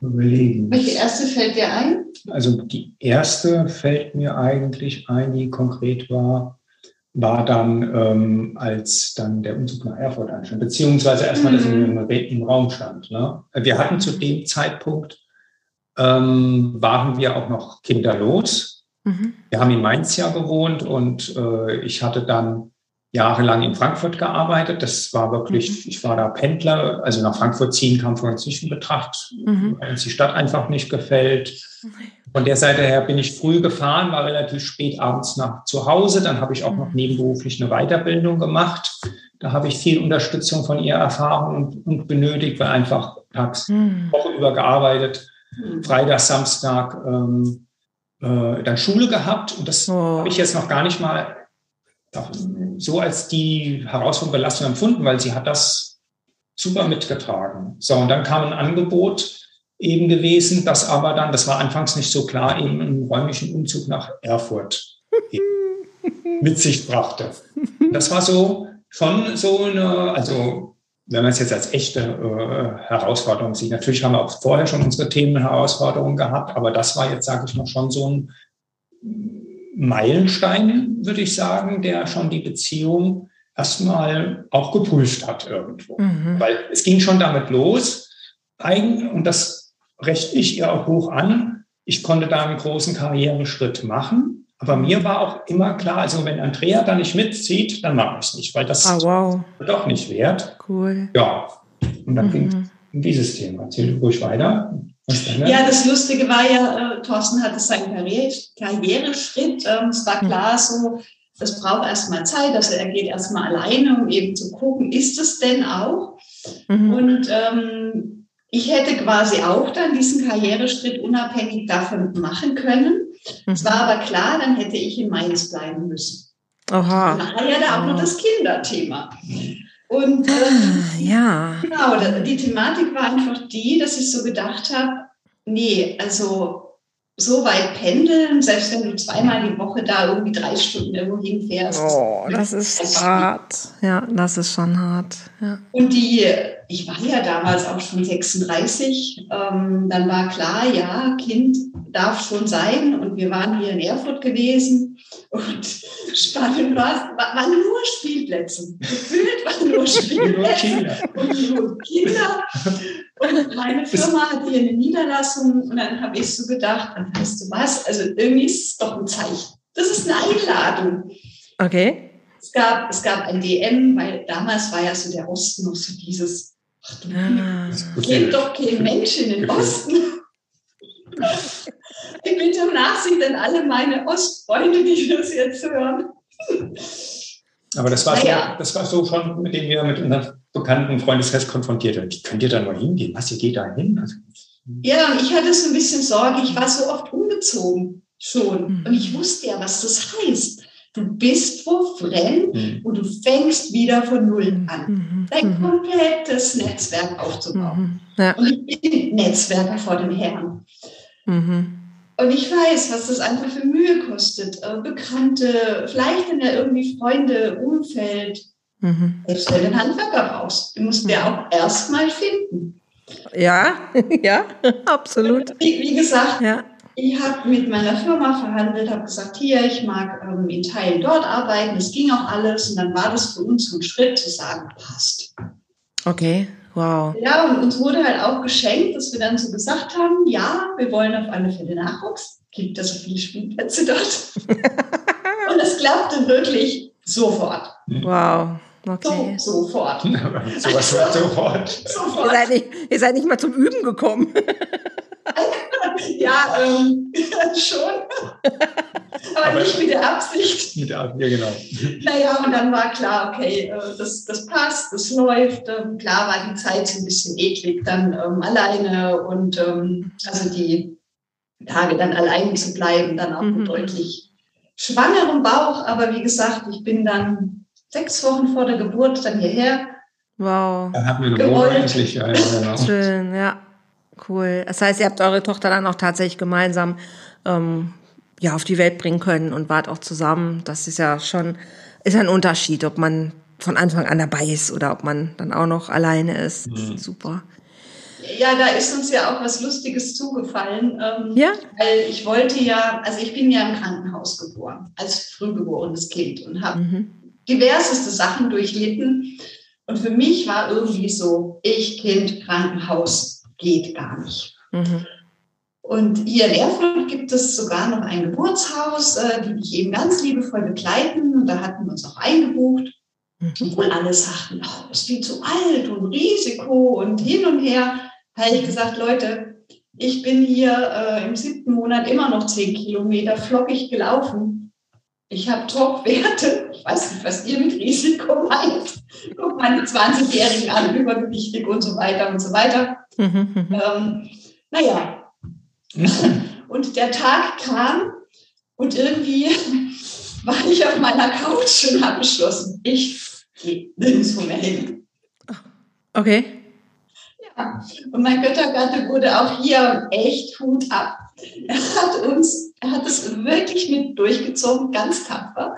Überlegen. Welche erste fällt dir ein? Also die erste fällt mir eigentlich ein, die konkret war, war dann, ähm, als dann der Umzug nach Erfurt anstand, beziehungsweise erstmal, mhm. dass im, im Raum stand. Ne? Wir hatten zu dem Zeitpunkt, ähm, waren wir auch noch kinderlos. Mhm. Wir haben in Mainz ja gewohnt und äh, ich hatte dann jahrelang in Frankfurt gearbeitet. Das war wirklich, mhm. ich war da Pendler, also nach Frankfurt ziehen kam für uns nicht in Betracht, mhm. weil uns die Stadt einfach nicht gefällt. Von der Seite her bin ich früh gefahren, war relativ spät abends nach zu Hause. Dann habe ich auch noch mhm. nebenberuflich eine Weiterbildung gemacht. Da habe ich viel Unterstützung von ihr erfahren und, und benötigt, weil einfach tags mhm. Woche über gearbeitet, mhm. Freitag, Samstag. Ähm, äh, dann Schule gehabt und das oh. habe ich jetzt noch gar nicht mal so als die Herausforderung Belastung empfunden, weil sie hat das super mitgetragen. So, und dann kam ein Angebot eben gewesen, das aber dann, das war anfangs nicht so klar, eben einen räumlichen Umzug nach Erfurt mit sich brachte. Das war so schon so eine, also wenn man es jetzt als echte äh, Herausforderung sieht. Natürlich haben wir auch vorher schon unsere Themen Herausforderungen gehabt, aber das war jetzt, sage ich mal, schon so ein Meilenstein, würde ich sagen, der schon die Beziehung erstmal auch geprüft hat irgendwo. Mhm. Weil es ging schon damit los, und das rechne ich ihr auch hoch an, ich konnte da einen großen Karriereschritt machen. Aber mir war auch immer klar, also wenn Andrea da nicht mitzieht, dann mache ich es nicht, weil das oh, wow. doch nicht wert. Cool. Ja, und dann mhm. ging in dieses Thema. Erzähl ruhig weiter. Ja, das Lustige war ja, äh, Thorsten hatte seinen Karriere, Karriereschritt. Ähm, es war klar so, das braucht erstmal Zeit, also er geht erstmal alleine, um eben zu gucken, ist es denn auch? Mhm. Und ähm, ich hätte quasi auch dann diesen Karriereschritt unabhängig davon machen können. Mhm. Es war aber klar, dann hätte ich in Mainz bleiben müssen. Dann war ja da auch oh. noch das Kinderthema. Und ähm, ah, ja. genau, die Thematik war einfach die, dass ich so gedacht habe, nee, also so weit pendeln, selbst wenn du zweimal die Woche da irgendwie drei Stunden irgendwo hinfährst. Oh, das ist hart. Ja, das ist schon hart. Ja. Und die, ich war ja damals auch schon 36, ähm, dann war klar, ja, Kind darf schon sein und wir waren hier in Erfurt gewesen und spannend war, waren nur Spielplätze. Gefühlt waren nur Spielplätze und nur Kinder. Und meine Firma hat hier eine Niederlassung und dann habe ich so gedacht, weißt du was, also irgendwie ist es doch ein Zeichen. Das ist eine Einladung. Okay. Es gab, es gab ein DM, weil damals war ja so der Osten noch so dieses, ach du, ah. geht doch kein Mensch in den Osten. Ich bitte um Nachsicht an alle meine Ostfreunde, die das jetzt hören. Aber das war, naja. so, das war so schon, mit dem wir mit unserem bekannten Freundeskreis konfrontiert haben. Könnt ihr da mal hingehen? Was, ihr geht da hin? Also, ja, ich hatte so ein bisschen Sorge. Ich war so oft umgezogen schon. Mhm. Und ich wusste ja, was das heißt. Du bist wo fremd mhm. und du fängst wieder von Null an. Mhm. Dein mhm. komplettes Netzwerk aufzubauen. Mhm. Ja. Und ich bin Netzwerker vor dem Herrn. Mhm. Und ich weiß, was das einfach für Mühe kostet. Äh, Bekannte, vielleicht in der irgendwie Freunde, Umfeld. Mhm. Selbst wenn du einen Handwerker brauchst, den musst du ja auch erstmal finden. Ja, ja, absolut. Wie, wie gesagt, ja. ich habe mit meiner Firma verhandelt, habe gesagt, hier, ich mag ähm, in Teilen dort arbeiten. Es ging auch alles. Und dann war das für uns so ein Schritt zu sagen, passt. Okay. Wow. Ja, und uns wurde halt auch geschenkt, dass wir dann so gesagt haben, ja, wir wollen auf alle Fälle Nachwuchs. Gibt ja so viele Spielplätze dort. und es klappte wirklich sofort. Wow. Okay. So, sofort. so was also, sofort. sofort. Ihr seid, nicht, ihr seid nicht mal zum Üben gekommen. ja, ähm, schon. Aber, Aber, nicht mit der Absicht. Mit der Absicht, ja, genau. Naja, und dann war klar, okay, äh, das, das passt, das läuft. Ähm, klar war die Zeit so ein bisschen eklig, dann ähm, alleine und ähm, also die Tage dann allein zu bleiben, dann auch mhm. deutlich schwangerem Bauch. Aber wie gesagt, ich bin dann sechs Wochen vor der Geburt dann hierher. Wow. Dann hatten wir eine Wohnung endlich. Ja, genau. Schön, ja. Cool. Das heißt, ihr habt eure Tochter dann auch tatsächlich gemeinsam ähm, ja, auf die Welt bringen können und wart auch zusammen. Das ist ja schon ist ein Unterschied, ob man von Anfang an dabei ist oder ob man dann auch noch alleine ist. Mhm. Super. Ja, da ist uns ja auch was Lustiges zugefallen. Ähm, ja. Weil ich wollte ja, also ich bin ja im Krankenhaus geboren, als frühgeborenes Kind und habe mhm. Diverseste Sachen durchlitten. Und für mich war irgendwie so, ich Kind, Krankenhaus, geht gar nicht. Mhm. Und hier in Erfurt gibt es sogar noch ein Geburtshaus, äh, die mich eben ganz liebevoll begleiten. Und da hatten wir uns auch eingebucht. Mhm. Obwohl alle sagten, oh, das ist viel zu alt und Risiko und hin und her. Da habe ich gesagt, Leute, ich bin hier äh, im siebten Monat immer noch zehn Kilometer flockig gelaufen. Ich habe Top-Werte. Ich weiß nicht, was ihr mit Risiko meint. Guck meine 20-Jährigen an, übergewichtig und so weiter und so weiter. Mhm, mhm. ähm, naja, und der Tag kam und irgendwie war ich auf meiner Couch und habe beschlossen, ich gehe nirgendwo mehr hin. Okay. Ja, und mein Göttergatte wurde auch hier echt Hut ab. Er hat uns, er hat es wirklich mit durchgezogen, ganz tapfer.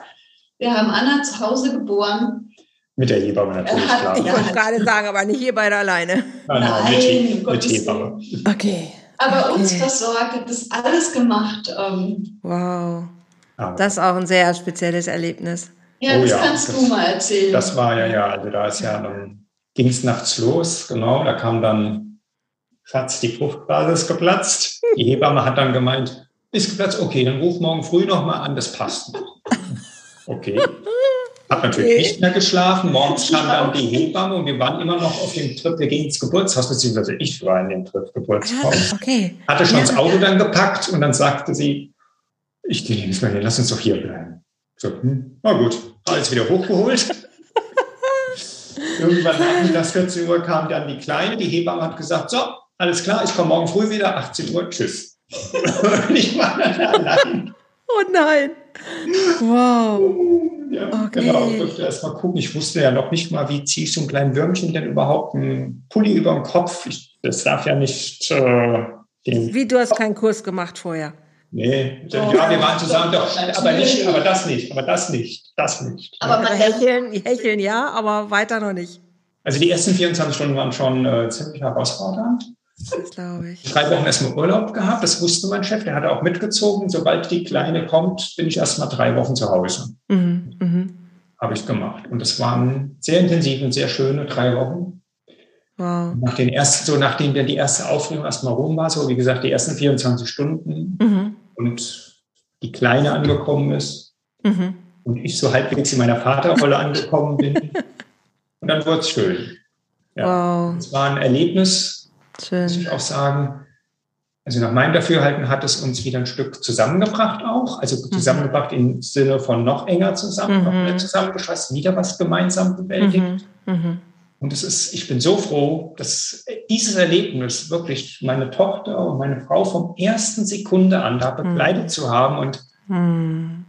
Wir haben Anna zu Hause geboren. Mit der Hebamme natürlich, hat, klar. Ich wollte gerade sagen, aber nicht ihr beide alleine. Nein, nein mit, mit Hebamme. Okay aber okay. uns versorgt, hat das alles gemacht. Ähm. Wow. Das ist auch ein sehr spezielles Erlebnis. Ja, oh, das ja. kannst das, du mal erzählen. Das war ja, ja, also da ist ja, dann ging es nachts los, genau, da kam dann, Schatz, die Fruchtbasis geplatzt. Die Hebamme hat dann gemeint, ist geplatzt, okay, dann ruf morgen früh nochmal an, das passt. Okay. Hab natürlich okay. nicht mehr geschlafen. Morgens kam dann die Hebamme und wir waren immer noch auf dem Trip. Wir gingen ins Geburtshaus, beziehungsweise ich war in dem Trip Geburtshaus. Ah, okay. Hatte schon ja. das Auto dann gepackt und dann sagte sie, ich gehe nicht mehr hin, lass uns doch hier bleiben. So, hm, na gut, alles wieder hochgeholt. Irgendwann nachmittags 14 Uhr kam dann die Kleine, die Hebamme hat gesagt, so, alles klar, ich komme morgen früh wieder, 18 Uhr, tschüss. Und ich war dann allein. Oh nein. Wow. Ja, okay. genau. Ich durfte erst mal gucken. Ich wusste ja noch nicht mal, wie ziehe ich so ein kleines Würmchen denn überhaupt einen Pulli über dem Kopf. Ich, das darf ja nicht äh, den. Wie, du hast keinen Kurs gemacht vorher? Nee, oh, ja, wir waren zusammen, doch, aber nicht, aber das nicht, aber das nicht, das nicht. Aber man hecheln, hecheln ja, aber weiter noch nicht. Also die ersten 24 Stunden waren schon äh, ziemlich herausfordernd. Das glaube ich. Drei Wochen erstmal Urlaub gehabt, das wusste mein Chef, der hatte auch mitgezogen. Sobald die Kleine kommt, bin ich erstmal drei Wochen zu Hause. Mhm, mh. Habe ich gemacht. Und das waren sehr intensive und sehr schöne drei Wochen. Wow. Nach den ersten, so nachdem dann die erste Aufregung erstmal rum war, so wie gesagt, die ersten 24 Stunden mhm. und die Kleine angekommen ist mhm. und ich so halbwegs in meiner Vaterrolle angekommen bin. und dann wurde es schön. Ja. Wow. Es war ein Erlebnis, Schön. muss ich auch sagen. Also nach meinem Dafürhalten hat es uns wieder ein Stück zusammengebracht auch. Also mhm. zusammengebracht im Sinne von noch enger zusammen, mhm. noch mehr zusammengefasst, wieder was gemeinsam bewältigt. Mhm. mhm. Und es ist, ich bin so froh, dass dieses Erlebnis wirklich meine Tochter und meine Frau vom ersten Sekunde an da begleitet mhm. zu haben und mhm.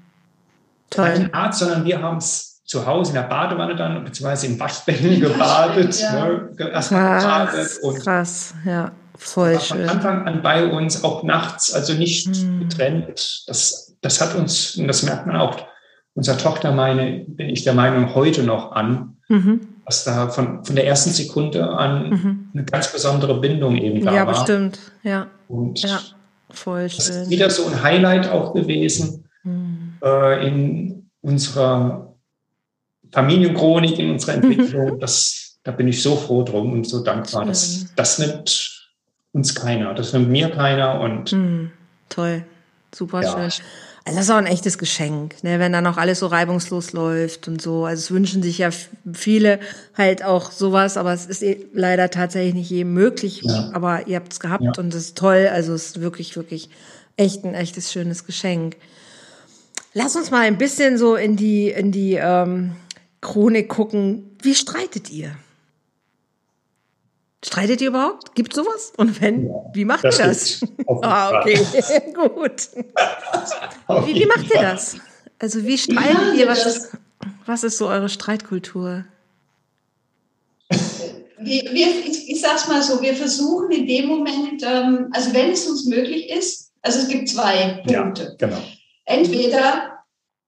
Toll. kein Arzt, sondern wir haben es zu Hause in der Badewanne dann, beziehungsweise im Waschbecken gebadet, ja. ne, erstmal gebadet und krass, ja, voll schön. Von Anfang an bei uns, auch nachts, also nicht hm. getrennt. Das, das hat uns, und das merkt man auch, unserer Tochter meine, bin ich der Meinung, heute noch an, mhm. dass da von, von der ersten Sekunde an mhm. eine ganz besondere Bindung eben da ja, war. Ja, bestimmt, ja. Und ja, voll schön. Das ist wieder so ein Highlight auch gewesen mhm. äh, in unserer Familienchronik in unserer Entwicklung. Das, da bin ich so froh drum und so dankbar. Das, das nimmt uns keiner. Das nimmt mir keiner. Und mm, toll, super ja. schön. Also das ist auch ein echtes Geschenk, ne, wenn dann auch alles so reibungslos läuft und so. Also es wünschen sich ja viele halt auch sowas, aber es ist eh leider tatsächlich nicht jedem möglich. Ja. Aber ihr habt es gehabt ja. und es ist toll. Also es ist wirklich, wirklich echt ein echtes, schönes Geschenk. Lass uns mal ein bisschen so in die, in die ähm, Chronik gucken, wie streitet ihr? Streitet ihr überhaupt? Gibt sowas? Und wenn, ja, wie macht ihr das? Ah, okay, gut. wie, wie macht ihr das? Also wie streitet ihr? Was ist, was ist so eure Streitkultur? Wir, wir, ich, ich sage es mal so, wir versuchen in dem Moment, ähm, also wenn es uns möglich ist, also es gibt zwei Punkte. Ja, genau. Entweder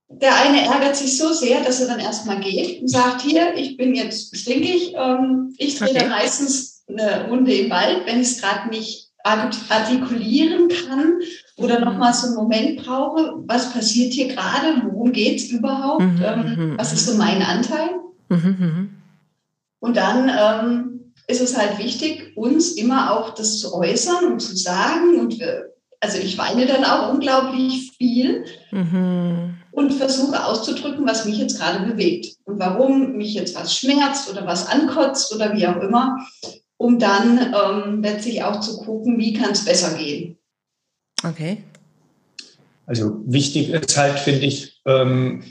der eine ärgert sich so sehr, dass er dann erstmal geht und sagt, hier, ich bin jetzt stinkig, ähm, ich drehe okay. meistens eine Runde im Wald, wenn ich es gerade nicht artikulieren kann oder nochmal so einen Moment brauche, was passiert hier gerade, worum geht es überhaupt, mhm, ähm, mhm, was ist so mein Anteil. Mhm, mhm, und dann ähm, ist es halt wichtig, uns immer auch das zu äußern und zu sagen und äh, also ich weine dann auch unglaublich viel. Mhm. Und versuche auszudrücken, was mich jetzt gerade bewegt und warum mich jetzt was schmerzt oder was ankotzt oder wie auch immer, um dann ähm, letztlich auch zu gucken, wie kann es besser gehen. Okay. Also wichtig ist halt, finde ich, ähm,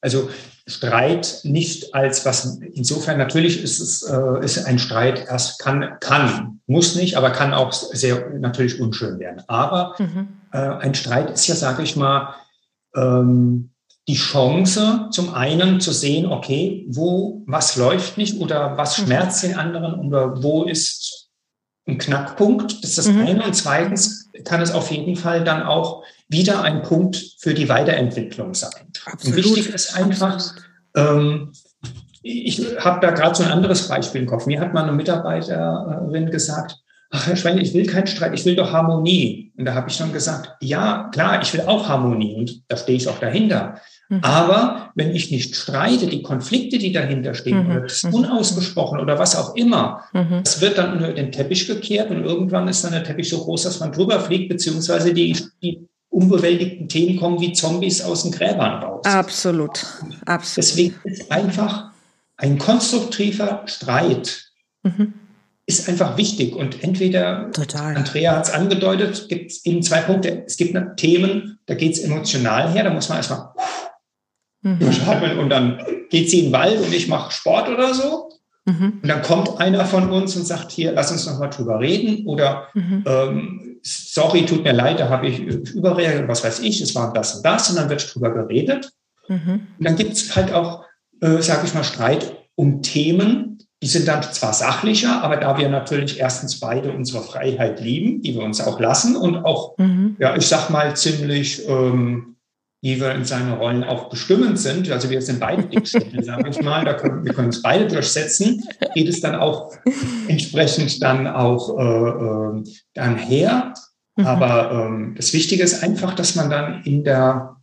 also Streit nicht als was, insofern natürlich ist es, äh, ist ein Streit erst kann, kann, muss nicht, aber kann auch sehr natürlich unschön werden. Aber mhm. äh, ein Streit ist ja, sage ich mal, ähm, die Chance, zum einen zu sehen, okay, wo, was läuft nicht oder was mhm. schmerzt den anderen oder wo ist ein Knackpunkt. Das ist das mhm. eine. Und zweitens kann es auf jeden Fall dann auch wieder ein Punkt für die Weiterentwicklung sein. Absolut. Und wichtig ist einfach, ähm, ich habe da gerade so ein anderes Beispiel im Kopf. Mir hat mal eine Mitarbeiterin gesagt, ach Herr Schwein, ich will keinen Streit, ich will doch Harmonie. Und da habe ich dann gesagt, ja, klar, ich will auch Harmonie und da stehe ich auch dahinter. Mhm. Aber wenn ich nicht streite, die Konflikte, die dahinter stehen, mhm. oder das mhm. unausgesprochen oder was auch immer, mhm. das wird dann unter den Teppich gekehrt und irgendwann ist dann der Teppich so groß, dass man drüber fliegt, beziehungsweise die, die unbewältigten Themen kommen wie Zombies aus den Gräbern raus. Absolut. Absolut. Deswegen ist einfach ein konstruktiver Streit mhm. Ist einfach wichtig. Und entweder, Total. Andrea hat es angedeutet, gibt es eben zwei Punkte. Es gibt Themen, da geht es emotional her, da muss man erstmal mhm. und dann geht sie in den Wald und ich mache Sport oder so. Mhm. Und dann kommt einer von uns und sagt, hier, lass uns noch mal drüber reden. Oder mhm. ähm, sorry, tut mir leid, da habe ich überreagiert, was weiß ich, es war das und das. Und dann wird drüber geredet. Mhm. Und dann gibt es halt auch, äh, sage ich mal, Streit um Themen, die sind dann zwar sachlicher, aber da wir natürlich erstens beide unsere Freiheit lieben, die wir uns auch lassen und auch, mhm. ja, ich sag mal, ziemlich, ähm, wie wir in seinen Rollen auch bestimmend sind, also wir sind beide Dickschädel, sage ich mal, da können, wir können uns beide durchsetzen, geht es dann auch entsprechend dann auch äh, äh, dann her. Mhm. Aber ähm, das Wichtige ist einfach, dass man dann in der,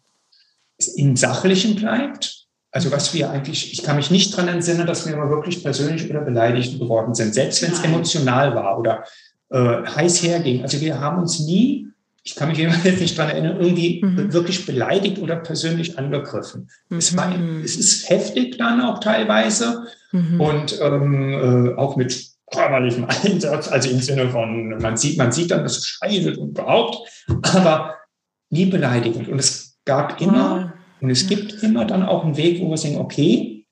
im Sachlichen bleibt also was wir eigentlich, ich kann mich nicht dran entsinnen, dass wir immer wirklich persönlich oder beleidigt geworden sind, selbst wenn es emotional war oder äh, heiß herging. Also wir haben uns nie, ich kann mich jetzt nicht dran erinnern, irgendwie mhm. wirklich beleidigt oder persönlich angegriffen. Mhm. Es, war, es ist heftig dann auch teilweise mhm. und ähm, äh, auch mit körperlichem Einsatz, also im Sinne von, man sieht, man sieht dann, dass es scheidet und überhaupt, aber nie beleidigend. Und es gab immer und es gibt immer dann auch einen Weg, wo wir sagen, okay,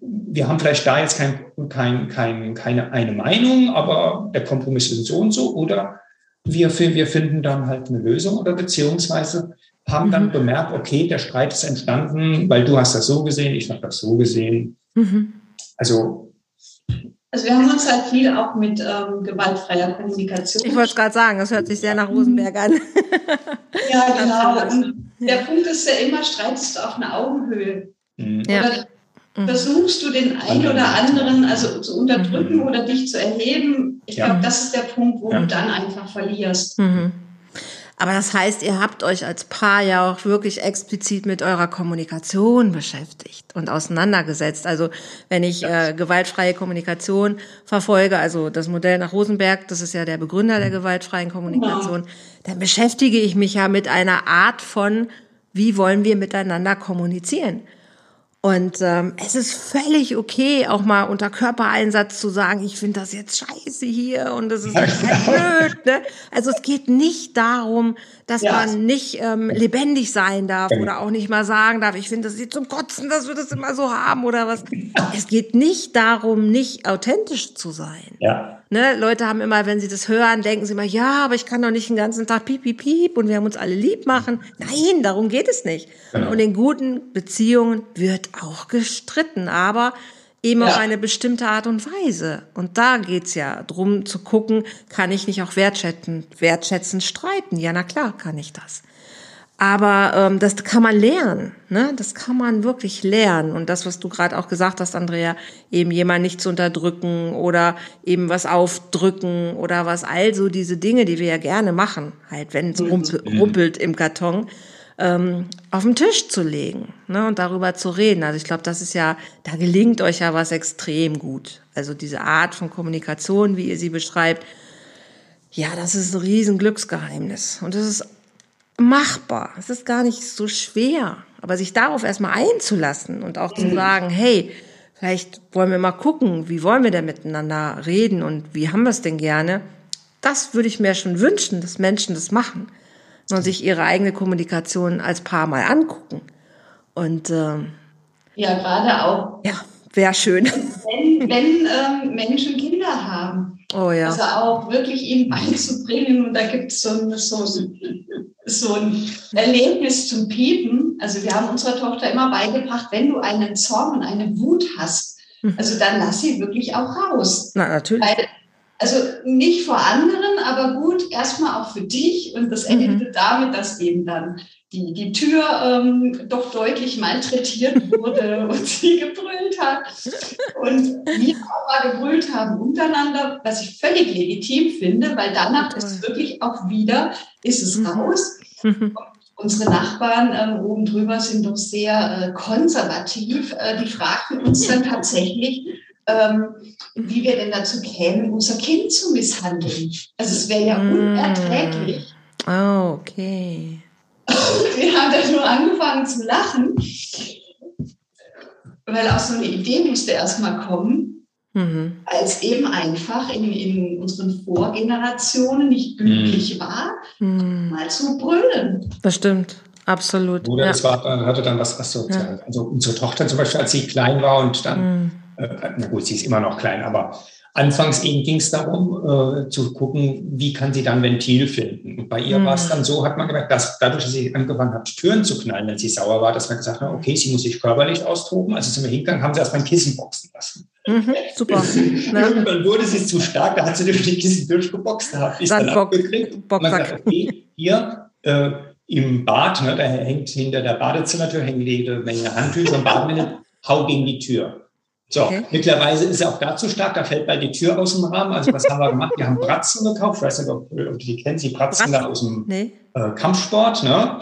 wir haben vielleicht da jetzt kein, kein, kein, keine eine Meinung, aber der Kompromiss ist so und so. Oder wir, wir finden dann halt eine Lösung oder beziehungsweise haben dann mhm. bemerkt, okay, der Streit ist entstanden, weil du hast das so gesehen, ich habe das so gesehen. Mhm. Also also wir haben uns halt viel auch mit ähm, gewaltfreier Kommunikation. Ich wollte es gerade sagen, das hört sich sehr nach Rosenberg an. ja, genau. Und der Punkt ist ja immer, streitest du auf einer Augenhöhe. Mhm. Ja. Oder mhm. versuchst du den einen oder anderen also zu unterdrücken mhm. oder dich zu erheben. Ich ja. glaube, das ist der Punkt, wo ja. du dann einfach verlierst. Mhm. Aber das heißt, ihr habt euch als Paar ja auch wirklich explizit mit eurer Kommunikation beschäftigt und auseinandergesetzt. Also wenn ich äh, gewaltfreie Kommunikation verfolge, also das Modell nach Rosenberg, das ist ja der Begründer der gewaltfreien Kommunikation, genau. dann beschäftige ich mich ja mit einer Art von, wie wollen wir miteinander kommunizieren. Und ähm, es ist völlig okay, auch mal unter Körpereinsatz zu sagen, ich finde das jetzt scheiße hier und das ist ja, blöd. Ne? Also es geht nicht darum, dass ja. man nicht ähm, lebendig sein darf ja. oder auch nicht mal sagen darf, ich finde das jetzt zum Kotzen, dass wir das immer so haben oder was. Es geht nicht darum, nicht authentisch zu sein. Ja. Ne? Leute haben immer, wenn sie das hören, denken sie immer, ja, aber ich kann doch nicht den ganzen Tag piep, piep, piep und wir haben uns alle lieb machen. Nein, darum geht es nicht. Genau. Und in guten Beziehungen wird auch gestritten, aber eben ja. auf eine bestimmte Art und Weise. Und da geht's ja drum zu gucken, kann ich nicht auch wertschätzend, wertschätzend streiten? Ja, na klar, kann ich das. Aber ähm, das kann man lernen, ne? Das kann man wirklich lernen. Und das, was du gerade auch gesagt hast, Andrea, eben jemand nicht zu unterdrücken oder eben was aufdrücken oder was, also diese Dinge, die wir ja gerne machen, halt, wenn es rumpelt im Karton, ähm, auf den Tisch zu legen ne, und darüber zu reden. Also ich glaube, das ist ja, da gelingt euch ja was extrem gut. Also diese Art von Kommunikation, wie ihr sie beschreibt, ja, das ist ein riesen Glücksgeheimnis. Und das ist machbar. Es ist gar nicht so schwer. Aber sich darauf erstmal einzulassen und auch zu sagen, hey, vielleicht wollen wir mal gucken, wie wollen wir denn miteinander reden und wie haben wir es denn gerne, das würde ich mir schon wünschen, dass Menschen das machen und sich ihre eigene Kommunikation als Paar mal angucken. Und ähm, ja, gerade auch. Ja, wäre schön. Wenn, wenn ähm, Menschen Kinder haben. Oh ja. Also auch wirklich ihnen beizubringen. Und da gibt es so, ein, so, so ein Erlebnis zum Piepen. Also wir haben unserer Tochter immer beigebracht, wenn du einen Zorn und eine Wut hast, mhm. also dann lass sie wirklich auch raus. Na, natürlich. Weil also nicht vor anderen, aber gut, erstmal auch für dich. Und das endete mhm. damit, dass eben dann die, die Tür ähm, doch deutlich malträtiert wurde und sie gebrüllt hat. Und wir auch mal gebrüllt haben untereinander, was ich völlig legitim finde, weil danach ist wirklich auch wieder, ist es mhm. raus. Mhm. Unsere Nachbarn ähm, oben drüber sind doch sehr äh, konservativ. Äh, die fragten uns dann tatsächlich, ähm, wie wir denn dazu kämen, unser Kind zu misshandeln. Also es wäre ja mm. unerträglich. Oh, okay. wir haben da nur angefangen zu lachen, weil auch so eine Idee musste erstmal kommen, mhm. als eben einfach in, in unseren Vorgenerationen nicht üblich mhm. war, mhm. mal zu brüllen. Das stimmt. Absolut. Oder ja. es war, hatte dann was asozial. Ja. Also unsere Tochter zum Beispiel, als sie klein war und dann mhm äh, na gut, sie ist immer noch klein, aber Anfangs ging es darum, äh, zu gucken, wie kann sie dann Ventil finden. Und bei ihr mhm. war es dann so, hat man gemerkt, dass dadurch, dass sie angefangen hat, Türen zu knallen, wenn sie sauer war, dass man gesagt hat, okay, sie muss sich körperlich austoben. Also sind wir hingegangen, haben sie erst beim Kissen boxen lassen. Mhm, super. Irgendwann wurde sie zu stark, da hat sie durch die Kissen durchgeboxt, da hat ich dann abgekriegt. Man sagt, okay, hier äh, im Bad, ne, da hängt hinter der Badezimmertür hängen jede Menge Handtücher und Bademittel, hau gegen die Tür. So, okay. mittlerweile ist er auch dazu stark, da fällt bald die Tür aus dem Rahmen. Also was haben wir gemacht? Wir haben Bratzen gekauft. Ich weiß nicht, ob, ob die kennen, Sie Bratzen, Bratzen? da aus dem nee. äh, Kampfsport. Ne?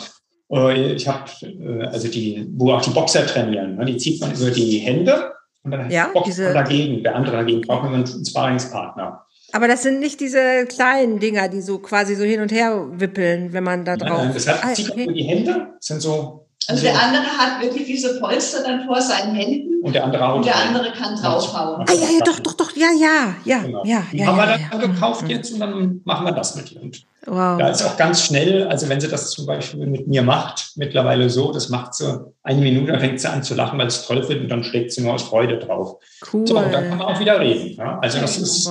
Äh, ich habe, äh, also die, wo auch die Boxer trainieren, ne? die zieht man über die Hände und dann ja, boxt diese... man dagegen. Der andere dagegen braucht man einen Sparingspartner. Aber das sind nicht diese kleinen Dinger, die so quasi so hin und her wippeln, wenn man da drauf. Nein, nein, das hat, ah, zieht okay. über die Hände. Das sind so also der andere hat wirklich diese Polster dann vor seinen Händen und der andere, und der andere kann draufhauen. Ah ja, ja, doch, doch, doch, ja, ja, ja, genau. ja. Die ja, haben ja, wir dann ja. gekauft mhm. jetzt und dann machen wir das mit ihr. Und wow. da ist auch ganz schnell, also wenn sie das zum Beispiel mit mir macht, mittlerweile so, das macht sie eine Minute, dann fängt sie an zu lachen, weil es toll findet und dann schlägt sie nur aus Freude drauf. Cool. So, und dann kann man auch wieder reden. Ja? Also das ist,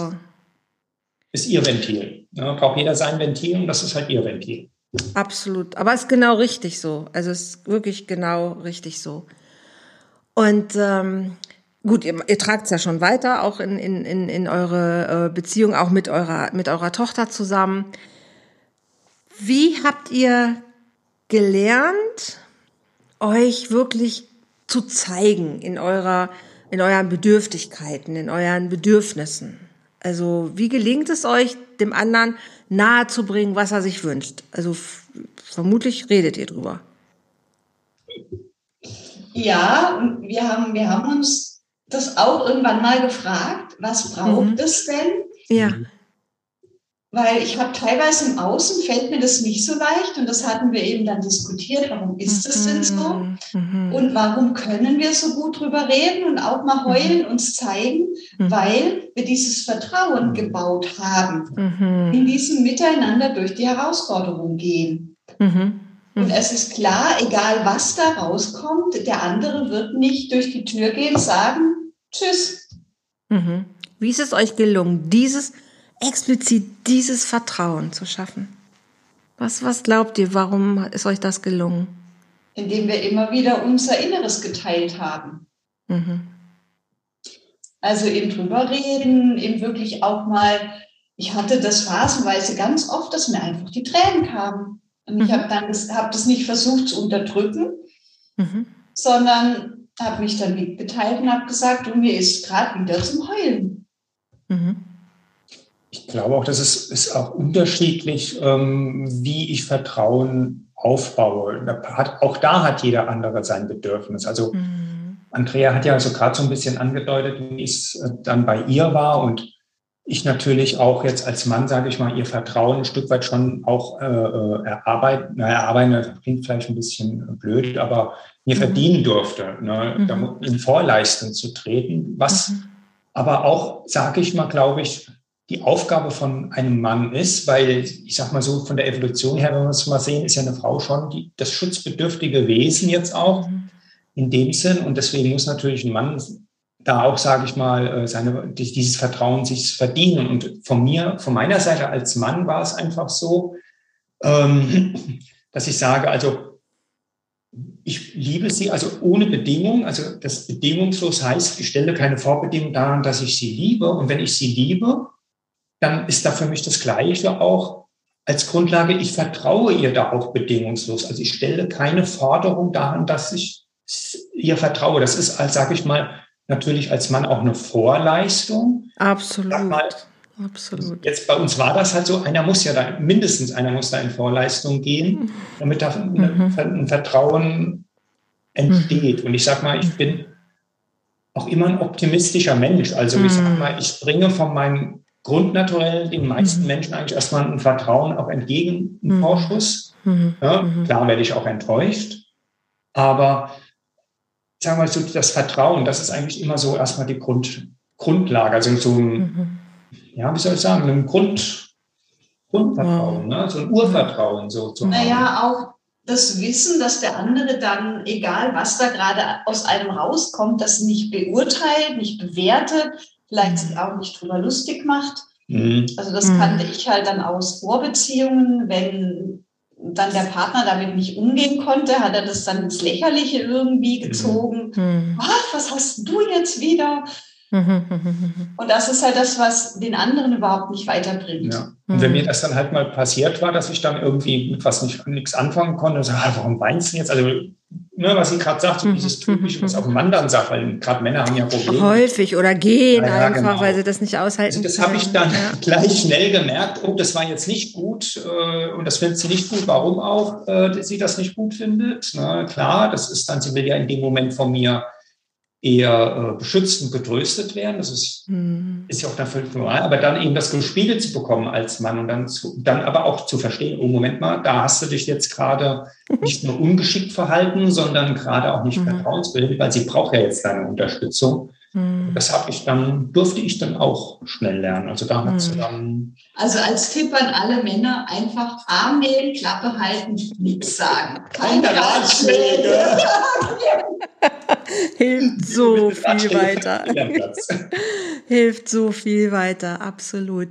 ist ihr Ventil. Ja? Braucht jeder sein Ventil und das ist halt ihr Ventil. Absolut. Aber es ist genau richtig so. Also es ist wirklich genau richtig so. Und ähm, gut, ihr, ihr tragt es ja schon weiter, auch in, in, in, in eure äh, Beziehung, auch mit eurer, mit eurer Tochter zusammen. Wie habt ihr gelernt, euch wirklich zu zeigen in eurer, in euren Bedürftigkeiten, in euren Bedürfnissen? Also wie gelingt es euch, dem anderen nahezubringen, was er sich wünscht? Also vermutlich redet ihr drüber. Ja, wir haben, wir haben uns das auch irgendwann mal gefragt, was braucht mhm. es denn? Ja. Mhm weil ich habe teilweise im Außen fällt mir das nicht so leicht und das hatten wir eben dann diskutiert, warum ist das denn so mhm. und warum können wir so gut drüber reden und auch mal heulen, mhm. uns zeigen, mhm. weil wir dieses Vertrauen mhm. gebaut haben, mhm. in diesem Miteinander durch die Herausforderung gehen. Mhm. Und es ist klar, egal was da rauskommt, der andere wird nicht durch die Tür gehen, sagen, tschüss. Wie ist es euch gelungen, dieses explizit dieses Vertrauen zu schaffen? Was, was glaubt ihr, warum ist euch das gelungen? Indem wir immer wieder unser Inneres geteilt haben. Mhm. Also eben drüber reden, eben wirklich auch mal, ich hatte das phasenweise ganz oft, dass mir einfach die Tränen kamen. Und mhm. ich habe dann das, hab das nicht versucht zu unterdrücken, mhm. sondern habe mich dann mitgeteilt und habe gesagt, du, mir ist gerade wieder zum Heulen. Mhm glaube auch, dass es ist auch unterschiedlich, ähm, wie ich Vertrauen aufbaue. Hat, auch da hat jeder andere sein Bedürfnis. Also mhm. Andrea hat ja so gerade so ein bisschen angedeutet, wie es äh, dann bei ihr war und ich natürlich auch jetzt als Mann, sage ich mal, ihr Vertrauen ein Stück weit schon auch äh, äh erarbeiten, na, erarbeiten, klingt vielleicht ein bisschen blöd, aber mir mhm. verdienen durfte, ne, mhm. in Vorleistung zu treten, was mhm. aber auch, sage ich mal, glaube ich, die Aufgabe von einem Mann ist, weil ich sag mal so von der Evolution her, wenn wir es mal sehen, ist ja eine Frau schon die, das schutzbedürftige Wesen jetzt auch mhm. in dem Sinn und deswegen muss natürlich ein Mann da auch, sage ich mal, äh, seine, dieses Vertrauen sich verdienen. Und von mir, von meiner Seite als Mann war es einfach so, ähm, dass ich sage, also ich liebe sie, also ohne Bedingung, also das bedingungslos heißt, ich stelle keine Vorbedingung daran, dass ich sie liebe. Und wenn ich sie liebe, dann ist da für mich das Gleiche auch als Grundlage, ich vertraue ihr da auch bedingungslos. Also ich stelle keine Forderung daran, dass ich ihr vertraue. Das ist, als sage ich mal, natürlich als Mann auch eine Vorleistung. Absolut. Mal, Absolut. Jetzt bei uns war das halt so, einer muss ja da, mindestens einer muss da in Vorleistung gehen, damit da mhm. ein Vertrauen entsteht. Mhm. Und ich sag mal, ich bin auch immer ein optimistischer Mensch. Also ich sag mhm. mal, ich bringe von meinem grundnaturell den meisten mhm. Menschen eigentlich erstmal ein Vertrauen auch entgegen im mhm. Vorschuss. Mhm. Ja, mhm. klar werde ich auch enttäuscht, aber sagen wir mal so, das Vertrauen, das ist eigentlich immer so erstmal die Grund, Grundlage, also so ein, mhm. ja, wie soll ich sagen, ein Grund, Grundvertrauen, wow. ne? so ein Urvertrauen. So, so naja, auch das Wissen, dass der andere dann, egal was da gerade aus einem rauskommt, das nicht beurteilt, nicht bewertet, vielleicht sich auch nicht drüber lustig macht. Mhm. Also das kannte ich halt dann aus Vorbeziehungen, wenn dann der Partner damit nicht umgehen konnte, hat er das dann ins Lächerliche irgendwie mhm. gezogen. Mhm. Was, was hast du jetzt wieder? Und das ist halt das, was den anderen überhaupt nicht weiterbringt. Ja. Und wenn mir das dann halt mal passiert war, dass ich dann irgendwie mit was nicht, nichts anfangen konnte so, ah, warum weinst du jetzt? Also, ne, was sie gerade sagt, so dieses Typische, was auch ein Mann dann sagt, weil gerade Männer haben ja Probleme. Häufig oder gehen ja, einfach, genau. weil sie das nicht aushalten. Also das habe ich dann ja. gleich schnell gemerkt, oh, das war jetzt nicht gut äh, und das findet sie nicht gut. Warum auch äh, sie das nicht gut findet? Na, klar, das ist dann, sie will ja in dem Moment von mir eher äh, beschützt und getröstet werden. Das ist, mhm. ist ja auch dann völlig normal. Aber dann eben das gespiegelt zu bekommen als Mann und dann, zu, dann aber auch zu verstehen, oh Moment mal, da hast du dich jetzt gerade nicht nur ungeschickt verhalten, sondern gerade auch nicht mhm. vertrauenswürdig, weil sie braucht ja jetzt deine Unterstützung. Mhm. Das habe ich dann, durfte ich dann auch schnell lernen. Also da hat mhm. dann. Also als Tipp an alle Männer einfach Arm nehmen, Klappe halten, nichts sagen. Keine Ratschläge. Hilft so viel weiter. Hilft so viel weiter, absolut.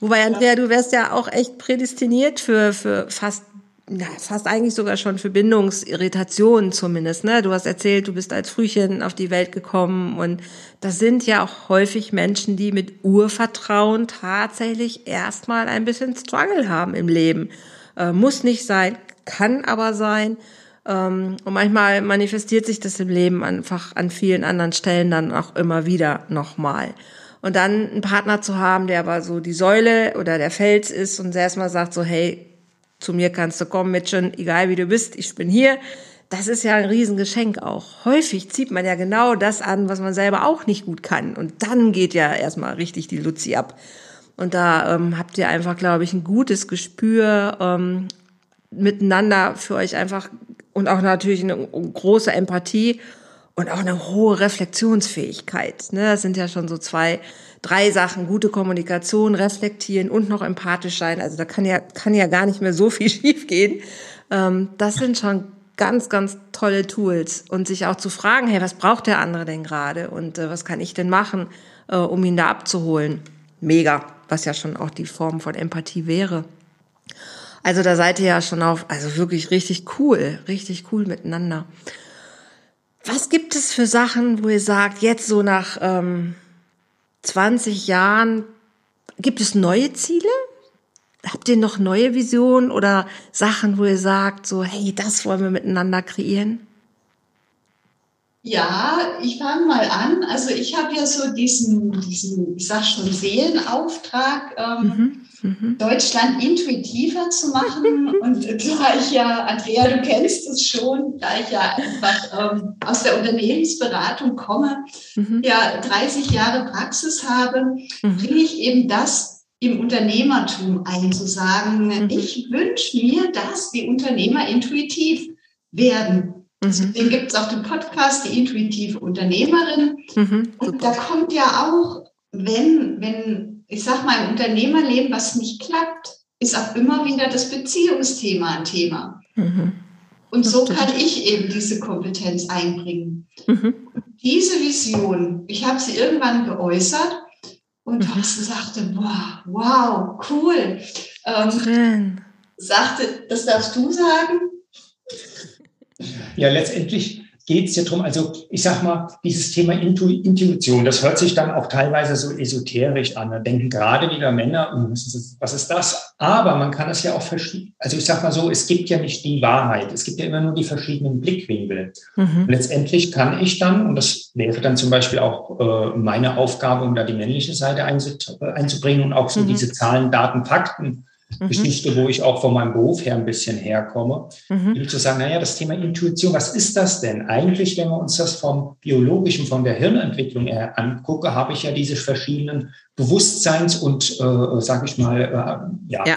Wobei, Andrea, du wärst ja auch echt prädestiniert für, für fast ja, fast eigentlich sogar schon für Bindungsirritationen zumindest. Ne? Du hast erzählt, du bist als Frühchen auf die Welt gekommen und das sind ja auch häufig Menschen, die mit Urvertrauen tatsächlich erstmal ein bisschen Struggle haben im Leben. Äh, muss nicht sein, kann aber sein. Ähm, und manchmal manifestiert sich das im Leben einfach an vielen anderen Stellen dann auch immer wieder nochmal. Und dann einen Partner zu haben, der aber so die Säule oder der Fels ist und erstmal sagt so, hey, zu mir kannst du kommen, Mädchen, egal wie du bist, ich bin hier. Das ist ja ein Riesengeschenk auch. Häufig zieht man ja genau das an, was man selber auch nicht gut kann. Und dann geht ja erstmal richtig die Luzi ab. Und da ähm, habt ihr einfach, glaube ich, ein gutes Gespür ähm, miteinander für euch einfach und auch natürlich eine große Empathie und auch eine hohe Reflexionsfähigkeit. Ne? Das sind ja schon so zwei drei Sachen, gute Kommunikation, reflektieren und noch empathisch sein. Also da kann ja, kann ja gar nicht mehr so viel schiefgehen. Ähm, das sind schon ganz, ganz tolle Tools. Und sich auch zu fragen, hey, was braucht der andere denn gerade? Und äh, was kann ich denn machen, äh, um ihn da abzuholen? Mega, was ja schon auch die Form von Empathie wäre. Also da seid ihr ja schon auf, also wirklich richtig cool, richtig cool miteinander. Was gibt es für Sachen, wo ihr sagt, jetzt so nach ähm, 20 Jahren, gibt es neue Ziele? Habt ihr noch neue Visionen oder Sachen, wo ihr sagt, so, hey, das wollen wir miteinander kreieren? Ja, ich fange mal an. Also ich habe ja so diesen, diesen, ich sag schon, Seelenauftrag, ähm, mhm, mhm. Deutschland intuitiver zu machen. Und da ich ja, Andrea, du kennst es schon, da ich ja einfach ähm, aus der Unternehmensberatung komme, mhm. ja 30 Jahre Praxis habe, mhm. bringe ich eben das im Unternehmertum ein, zu sagen, mhm. ich wünsche mir, dass die Unternehmer intuitiv werden. Mhm. Den gibt es auf dem Podcast, die intuitive Unternehmerin. Mhm, und da kommt ja auch, wenn, wenn, ich sag mal, im Unternehmerleben was nicht klappt, ist auch immer wieder das Beziehungsthema ein Thema. Mhm. Und so kann ich eben diese Kompetenz einbringen. Mhm. Diese Vision, ich habe sie irgendwann geäußert und mhm. Thorsten sagte, boah, wow, cool. Ähm, sagte, das darfst du sagen. Ja, letztendlich geht es ja darum, also ich sag mal, dieses Thema Intu Intuition, das hört sich dann auch teilweise so esoterisch an. Da denken gerade wieder Männer, hm, was ist das? Aber man kann es ja auch verschieden. Also ich sag mal so, es gibt ja nicht die Wahrheit. Es gibt ja immer nur die verschiedenen Blickwinkel. Mhm. Letztendlich kann ich dann, und das wäre dann zum Beispiel auch äh, meine Aufgabe, um da die männliche Seite einzubringen und auch so mhm. diese Zahlen, Daten, Fakten mhm. Geschichte, wo ich auch von meinem Beruf her ein bisschen herkomme, mhm. zu sagen, naja, das Thema Intuition, was ist das denn? Eigentlich, wenn wir uns das vom biologischen, von der Hirnentwicklung her angucke, habe ich ja diese verschiedenen Bewusstseins- und, äh, sage ich mal, äh, ja, ja.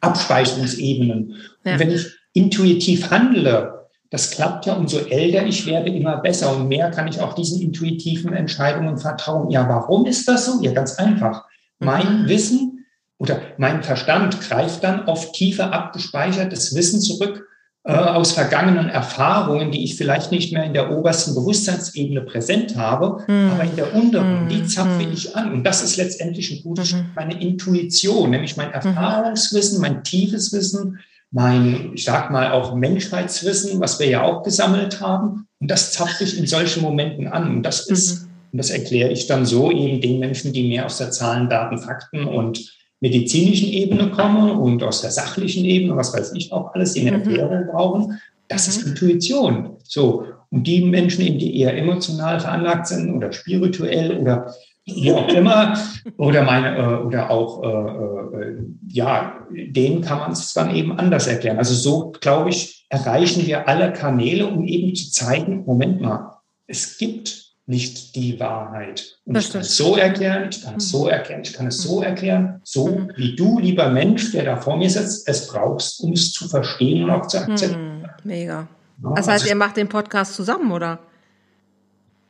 Abspeicherungsebenen. Ja. Und wenn ich intuitiv handle, das klappt ja, umso älter ich werde, immer besser und mehr kann ich auch diesen intuitiven Entscheidungen vertrauen. Ja, warum ist das so? Ja, ganz einfach. Mein mhm. Wissen oder mein Verstand greift dann auf tiefer abgespeichertes Wissen zurück, äh, aus vergangenen Erfahrungen, die ich vielleicht nicht mehr in der obersten Bewusstseinsebene präsent habe, mm. aber in der unteren, mm. die zapfe mm. ich an. Und das ist letztendlich ein gutes -hmm. meine Intuition, nämlich mein mhm. Erfahrungswissen, mein tiefes Wissen, mein, ich sag mal, auch Menschheitswissen, was wir ja auch gesammelt haben. Und das zapfe ich in solchen Momenten an. Und das ist, -hmm. und das erkläre ich dann so eben den Menschen, die mehr aus der Zahlen, Daten, Fakten und medizinischen Ebene komme und aus der sachlichen Ebene, was weiß ich auch alles, die eine mhm. Erklärung brauchen. Das mhm. ist Intuition. So. Und die Menschen, die eher emotional veranlagt sind oder spirituell oder wie auch immer, oder meine, äh, oder auch, äh, äh, ja, denen kann man es dann eben anders erklären. Also so, glaube ich, erreichen wir alle Kanäle, um eben zu zeigen, Moment mal, es gibt nicht die Wahrheit. Und ich kann es so erklären, ich kann es so mhm. erklären, ich kann es so mhm. erklären, so mhm. wie du, lieber Mensch, der da vor mir sitzt, es brauchst, um es zu verstehen und auch zu akzeptieren. Mega. Das heißt, also ihr macht den Podcast zusammen, oder?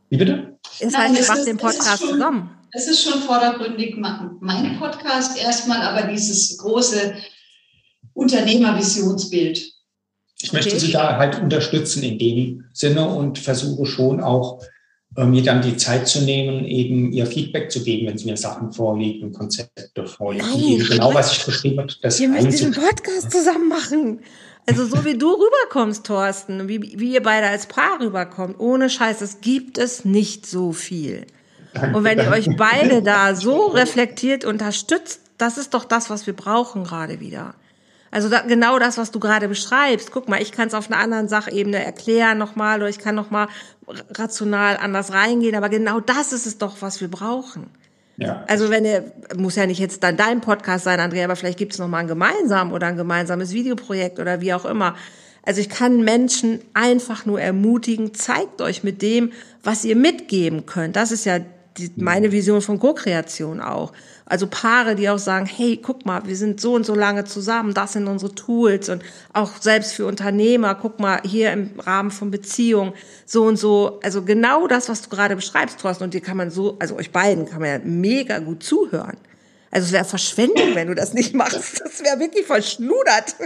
Wie bitte? Das heißt, Nein, ihr macht den Podcast schon, zusammen. Es ist schon vordergründig mein Podcast erstmal, aber dieses große Unternehmervisionsbild. Ich möchte okay. Sie da halt unterstützen in dem Sinne und versuche schon auch mir dann die Zeit zu nehmen, eben ihr Feedback zu geben, wenn sie mir Sachen vorliegen, Konzepte vorliegen. Nein, genau, was ich beschrieben habe. Das wir müssen diesen Podcast zusammen machen. Also so wie du rüberkommst, Thorsten, wie, wie ihr beide als Paar rüberkommt, ohne Scheiß, das gibt es nicht so viel. Danke, und wenn ihr euch beide da so reflektiert unterstützt, das ist doch das, was wir brauchen gerade wieder. Also da, genau das, was du gerade beschreibst. Guck mal, ich kann es auf einer anderen Sachebene erklären nochmal oder ich kann nochmal rational anders reingehen. Aber genau das ist es doch, was wir brauchen. Ja. Also wenn ihr, muss ja nicht jetzt dann dein Podcast sein, Andrea, aber vielleicht gibt es nochmal ein gemeinsam oder ein gemeinsames Videoprojekt oder wie auch immer. Also ich kann Menschen einfach nur ermutigen, zeigt euch mit dem, was ihr mitgeben könnt. Das ist ja die, meine Vision von Co-Kreation auch. Also Paare, die auch sagen, hey, guck mal, wir sind so und so lange zusammen, das sind unsere Tools und auch selbst für Unternehmer, guck mal, hier im Rahmen von Beziehungen, so und so, also genau das, was du gerade beschreibst, Thorsten, und dir kann man so, also euch beiden kann man ja mega gut zuhören. Also es wäre Verschwendung, wenn du das nicht machst. Das wäre wirklich verschnudert.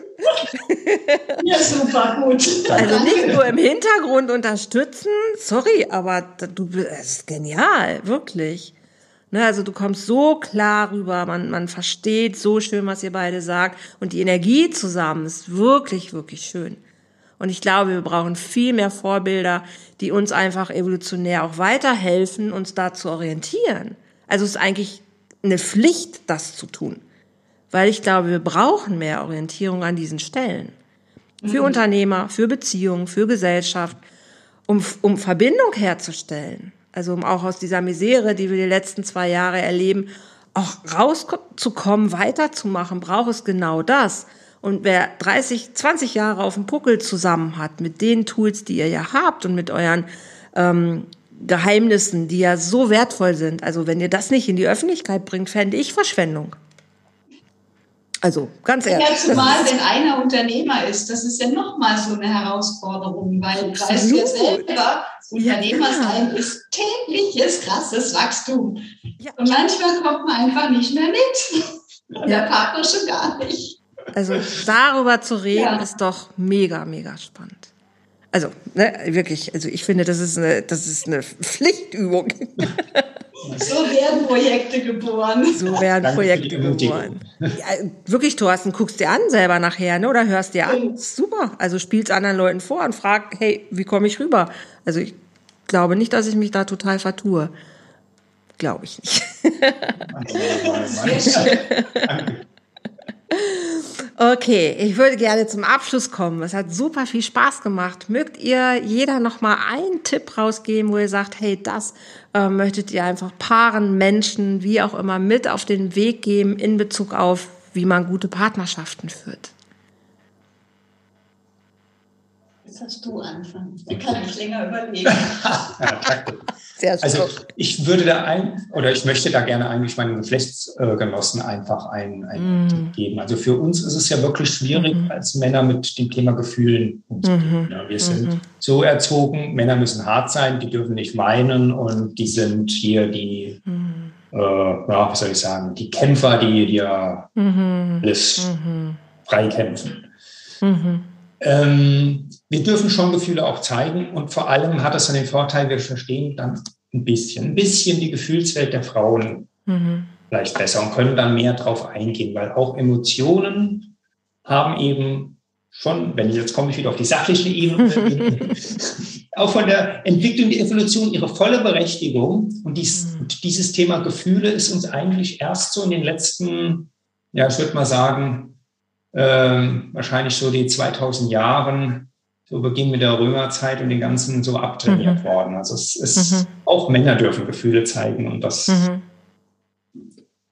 Ja, super, gut. Also nicht nur im Hintergrund unterstützen, sorry, aber du bist genial, wirklich. Ne, also du kommst so klar rüber, man, man versteht so schön, was ihr beide sagt. Und die Energie zusammen ist wirklich, wirklich schön. Und ich glaube, wir brauchen viel mehr Vorbilder, die uns einfach evolutionär auch weiterhelfen, uns da zu orientieren. Also es ist eigentlich eine Pflicht, das zu tun. Weil ich glaube, wir brauchen mehr Orientierung an diesen Stellen. Für mhm. Unternehmer, für Beziehungen, für Gesellschaft, um, um Verbindung herzustellen. Also um auch aus dieser Misere, die wir die letzten zwei Jahre erleben, auch rauszukommen, weiterzumachen, braucht es genau das. Und wer 30, 20 Jahre auf dem Puckel zusammen hat, mit den Tools, die ihr ja habt und mit euren ähm, Geheimnissen, die ja so wertvoll sind. Also wenn ihr das nicht in die Öffentlichkeit bringt, fände ich Verschwendung. Also ganz ehrlich. Ja, zumal wenn einer Unternehmer ist, das ist ja nochmal so eine Herausforderung, weil du weißt ja selber, Unternehmer ja, sein ist tägliches, krasses Wachstum. Ja. Und manchmal kommt man einfach nicht mehr mit. Und ja. der Partner schon gar nicht. Also darüber zu reden, ist doch mega, mega spannend. Also, ne, wirklich, also ich finde, das ist eine, das ist eine Pflichtübung. So werden Projekte geboren. So werden Danke Projekte geboren. Ja, wirklich, Thorsten, guckst dir an selber nachher, ne? Oder hörst dir an. Super. Also spielst anderen Leuten vor und frag, hey, wie komme ich rüber? Also ich glaube nicht, dass ich mich da total vertue. Glaube ich nicht. Danke. Okay, ich würde gerne zum Abschluss kommen. Es hat super viel Spaß gemacht. Mögt ihr jeder noch mal einen Tipp rausgeben, wo ihr sagt, hey, das äh, möchtet ihr einfach Paaren, Menschen, wie auch immer mit auf den Weg geben in Bezug auf, wie man gute Partnerschaften führt? Jetzt hast du anfangen. Dann kann ich länger überlegen. ja, also ich würde da ein, oder ich möchte da gerne eigentlich meinen Geschlechtsgenossen einfach einen, einen mm. Tipp geben. Also für uns ist es ja wirklich schwierig, mm als Männer mit dem Thema Gefühlen umzugehen. Mm wir sind -hmm. so erzogen, Männer müssen hart sein, die dürfen nicht weinen und die sind hier die, mhm. äh, ja, was soll ich sagen, die Kämpfer, die, ja -hmm. alles -hmm. freikämpfen. Mhm. Ähm, wir dürfen schon Gefühle auch zeigen und vor allem hat es dann den Vorteil, wir verstehen dann ein bisschen, ein bisschen die Gefühlswelt der Frauen mhm. vielleicht besser und können dann mehr drauf eingehen, weil auch Emotionen haben eben schon, wenn ich jetzt komme ich wieder auf die sachliche Ebene, auch von der Entwicklung der Evolution ihre volle Berechtigung. Und dies, mhm. dieses Thema Gefühle ist uns eigentlich erst so in den letzten, ja, ich würde mal sagen, äh, wahrscheinlich so die 2000 Jahren, so Beginn mit der Römerzeit und den ganzen so abtrainiert mhm. worden. Also es ist, mhm. auch Männer dürfen Gefühle zeigen und das mhm.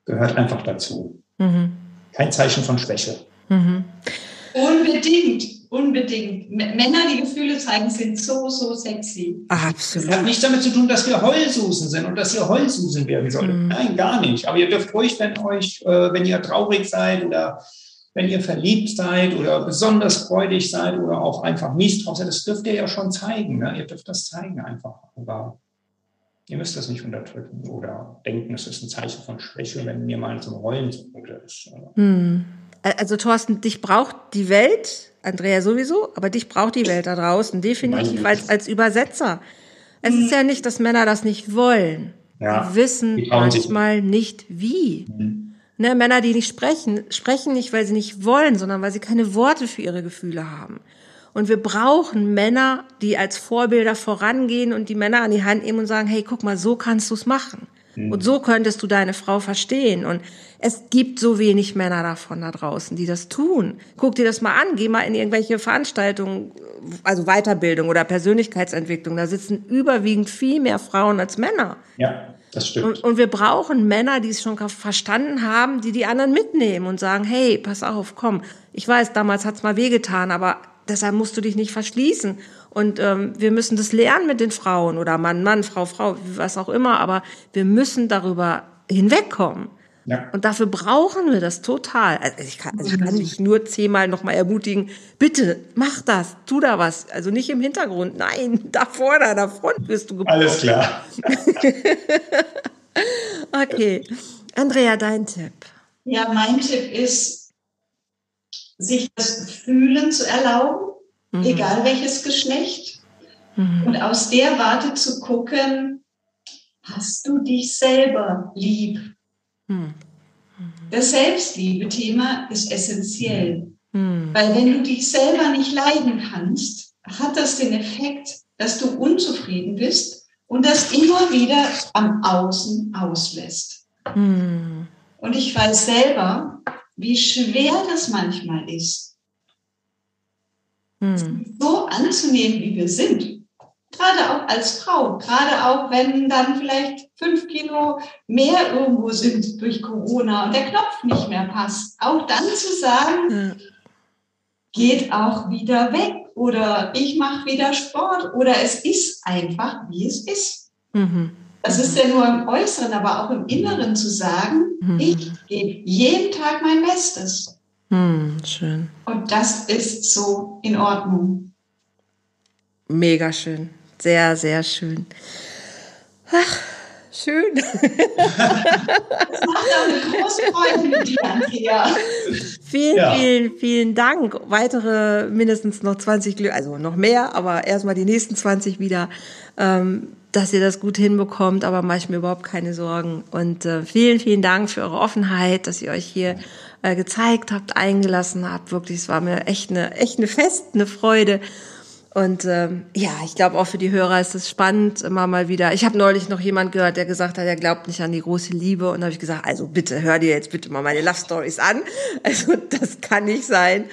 gehört einfach dazu. Mhm. Kein Zeichen von Schwäche. Mhm. Unbedingt, unbedingt. Männer, die Gefühle zeigen, sind so, so sexy. Absolut. Das hat nichts damit zu tun, dass wir Heulsusen sind und dass ihr Heulsusen werden solltet. Mhm. Nein, gar nicht. Aber ihr dürft ruhig, wenn euch, äh, wenn ihr traurig seid oder wenn ihr verliebt seid oder besonders freudig seid oder auch einfach misstrauisch seid, das dürft ihr ja schon zeigen. Ne? Ihr dürft das zeigen einfach. Aber ihr müsst das nicht unterdrücken oder denken, es ist ein Zeichen von Schwäche, wenn ihr mal zum Heulen zumute ist. Hm. Also Thorsten, dich braucht die Welt, Andrea sowieso, aber dich braucht die Welt da draußen definitiv als, als Übersetzer. Es ist ja nicht, dass Männer das nicht wollen. Ja, die wissen die manchmal nicht wie. Mhm. Ne, Männer, die nicht sprechen, sprechen nicht, weil sie nicht wollen, sondern weil sie keine Worte für ihre Gefühle haben. Und wir brauchen Männer, die als Vorbilder vorangehen und die Männer an die Hand nehmen und sagen, hey, guck mal, so kannst du es machen. Mhm. Und so könntest du deine Frau verstehen. Und es gibt so wenig Männer davon da draußen, die das tun. Guck dir das mal an, geh mal in irgendwelche Veranstaltungen, also Weiterbildung oder Persönlichkeitsentwicklung. Da sitzen überwiegend viel mehr Frauen als Männer. Ja. Das stimmt. Und, und, wir brauchen Männer, die es schon verstanden haben, die die anderen mitnehmen und sagen, hey, pass auf, komm. Ich weiß, damals hat's mal wehgetan, aber deshalb musst du dich nicht verschließen. Und ähm, wir müssen das lernen mit den Frauen oder Mann, Mann, Frau, Frau, was auch immer. Aber wir müssen darüber hinwegkommen. Ja. Und dafür brauchen wir das total. Also ich kann, also ich kann dich nur zehnmal nochmal ermutigen, bitte mach das, tu da was. Also nicht im Hintergrund, nein, da vorne, der Front bist du gebraucht. Alles klar. okay. Andrea, dein Tipp. Ja, mein Tipp ist, sich das Fühlen zu erlauben, mhm. egal welches Geschlecht. Mhm. Und aus der Warte zu gucken, hast du dich selber lieb? Hm. Das Selbstliebe-Thema ist essentiell, hm. weil wenn du dich selber nicht leiden kannst, hat das den Effekt, dass du unzufrieden bist und das immer wieder am Außen auslässt. Hm. Und ich weiß selber, wie schwer das manchmal ist, hm. so anzunehmen, wie wir sind gerade auch als Frau, gerade auch wenn dann vielleicht fünf Kilo mehr irgendwo sind durch Corona und der Knopf nicht mehr passt, auch dann zu sagen, geht auch wieder weg oder ich mache wieder Sport oder es ist einfach, wie es ist. Mhm. Das ist ja nur im Äußeren, aber auch im Inneren zu sagen, mhm. ich gebe jeden Tag mein Bestes. Mhm, schön. Und das ist so in Ordnung. Mega schön. Sehr, sehr schön. Ach, schön. Das macht eine große Freude mit dir, Andrea. Vielen, ja. vielen, vielen Dank. Weitere mindestens noch 20 Glück, also noch mehr, aber erstmal die nächsten 20 wieder, ähm, dass ihr das gut hinbekommt, aber mache ich mir überhaupt keine Sorgen. Und äh, vielen, vielen Dank für eure Offenheit, dass ihr euch hier äh, gezeigt habt, eingelassen habt. Wirklich, es war mir echt eine, echt eine Fest, eine Freude. Und ähm, ja, ich glaube auch für die Hörer ist es spannend, immer mal wieder. Ich habe neulich noch jemand gehört, der gesagt hat, er glaubt nicht an die große Liebe. Und da habe ich gesagt, also bitte hör dir jetzt bitte mal meine Love Stories an. Also das kann nicht sein.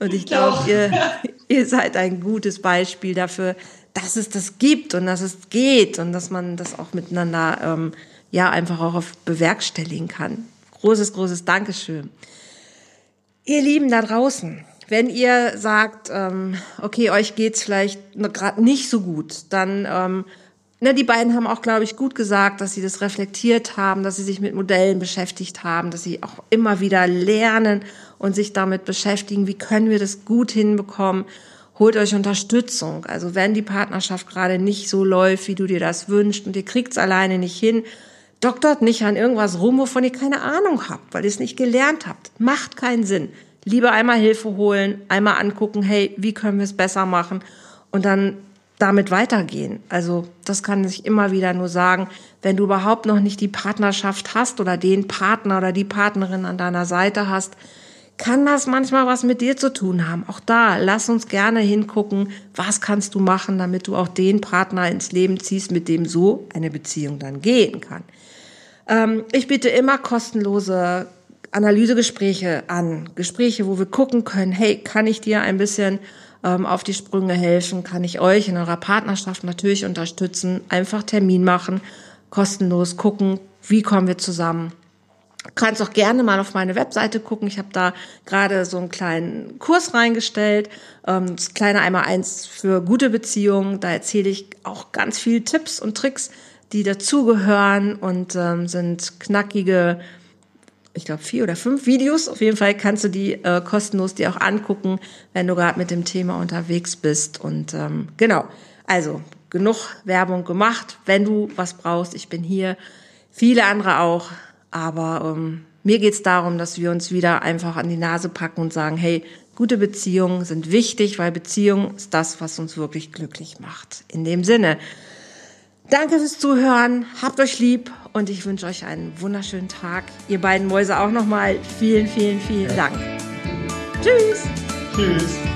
Und ich glaube, ihr, ihr seid ein gutes Beispiel dafür, dass es das gibt und dass es geht und dass man das auch miteinander ähm, ja einfach auch auf bewerkstelligen kann. Großes, großes Dankeschön. Ihr Lieben da draußen, wenn ihr sagt, ähm, okay, euch geht's vielleicht gerade nicht so gut, dann ähm, ne, die beiden haben auch, glaube ich, gut gesagt, dass sie das reflektiert haben, dass sie sich mit Modellen beschäftigt haben, dass sie auch immer wieder lernen und sich damit beschäftigen, wie können wir das gut hinbekommen. Holt euch Unterstützung. Also wenn die Partnerschaft gerade nicht so läuft, wie du dir das wünschst und ihr kriegt's alleine nicht hin, doktort nicht an irgendwas rum, wovon ihr keine Ahnung habt, weil ihr es nicht gelernt habt. Macht keinen Sinn. Lieber einmal Hilfe holen, einmal angucken, hey, wie können wir es besser machen und dann damit weitergehen. Also das kann ich immer wieder nur sagen, wenn du überhaupt noch nicht die Partnerschaft hast oder den Partner oder die Partnerin an deiner Seite hast, kann das manchmal was mit dir zu tun haben. Auch da, lass uns gerne hingucken, was kannst du machen, damit du auch den Partner ins Leben ziehst, mit dem so eine Beziehung dann gehen kann. Ähm, ich biete immer kostenlose Analysegespräche an. Gespräche, wo wir gucken können, hey, kann ich dir ein bisschen ähm, auf die Sprünge helfen? Kann ich euch in eurer Partnerschaft natürlich unterstützen? Einfach Termin machen, kostenlos gucken, wie kommen wir zusammen? kannst auch gerne mal auf meine Webseite gucken. Ich habe da gerade so einen kleinen Kurs reingestellt. Ähm, das kleine einmal eins für gute Beziehungen. Da erzähle ich auch ganz viele Tipps und Tricks, die dazugehören und ähm, sind knackige, ich glaube vier oder fünf Videos. Auf jeden Fall kannst du die äh, kostenlos dir auch angucken, wenn du gerade mit dem Thema unterwegs bist. Und ähm, genau, also genug Werbung gemacht. Wenn du was brauchst, ich bin hier. Viele andere auch. Aber ähm, mir geht es darum, dass wir uns wieder einfach an die Nase packen und sagen, hey, gute Beziehungen sind wichtig, weil Beziehung ist das, was uns wirklich glücklich macht. In dem Sinne, danke fürs Zuhören, habt euch lieb und ich wünsche euch einen wunderschönen Tag. Ihr beiden Mäuse auch nochmal vielen, vielen, vielen Dank. Tschüss. Tschüss.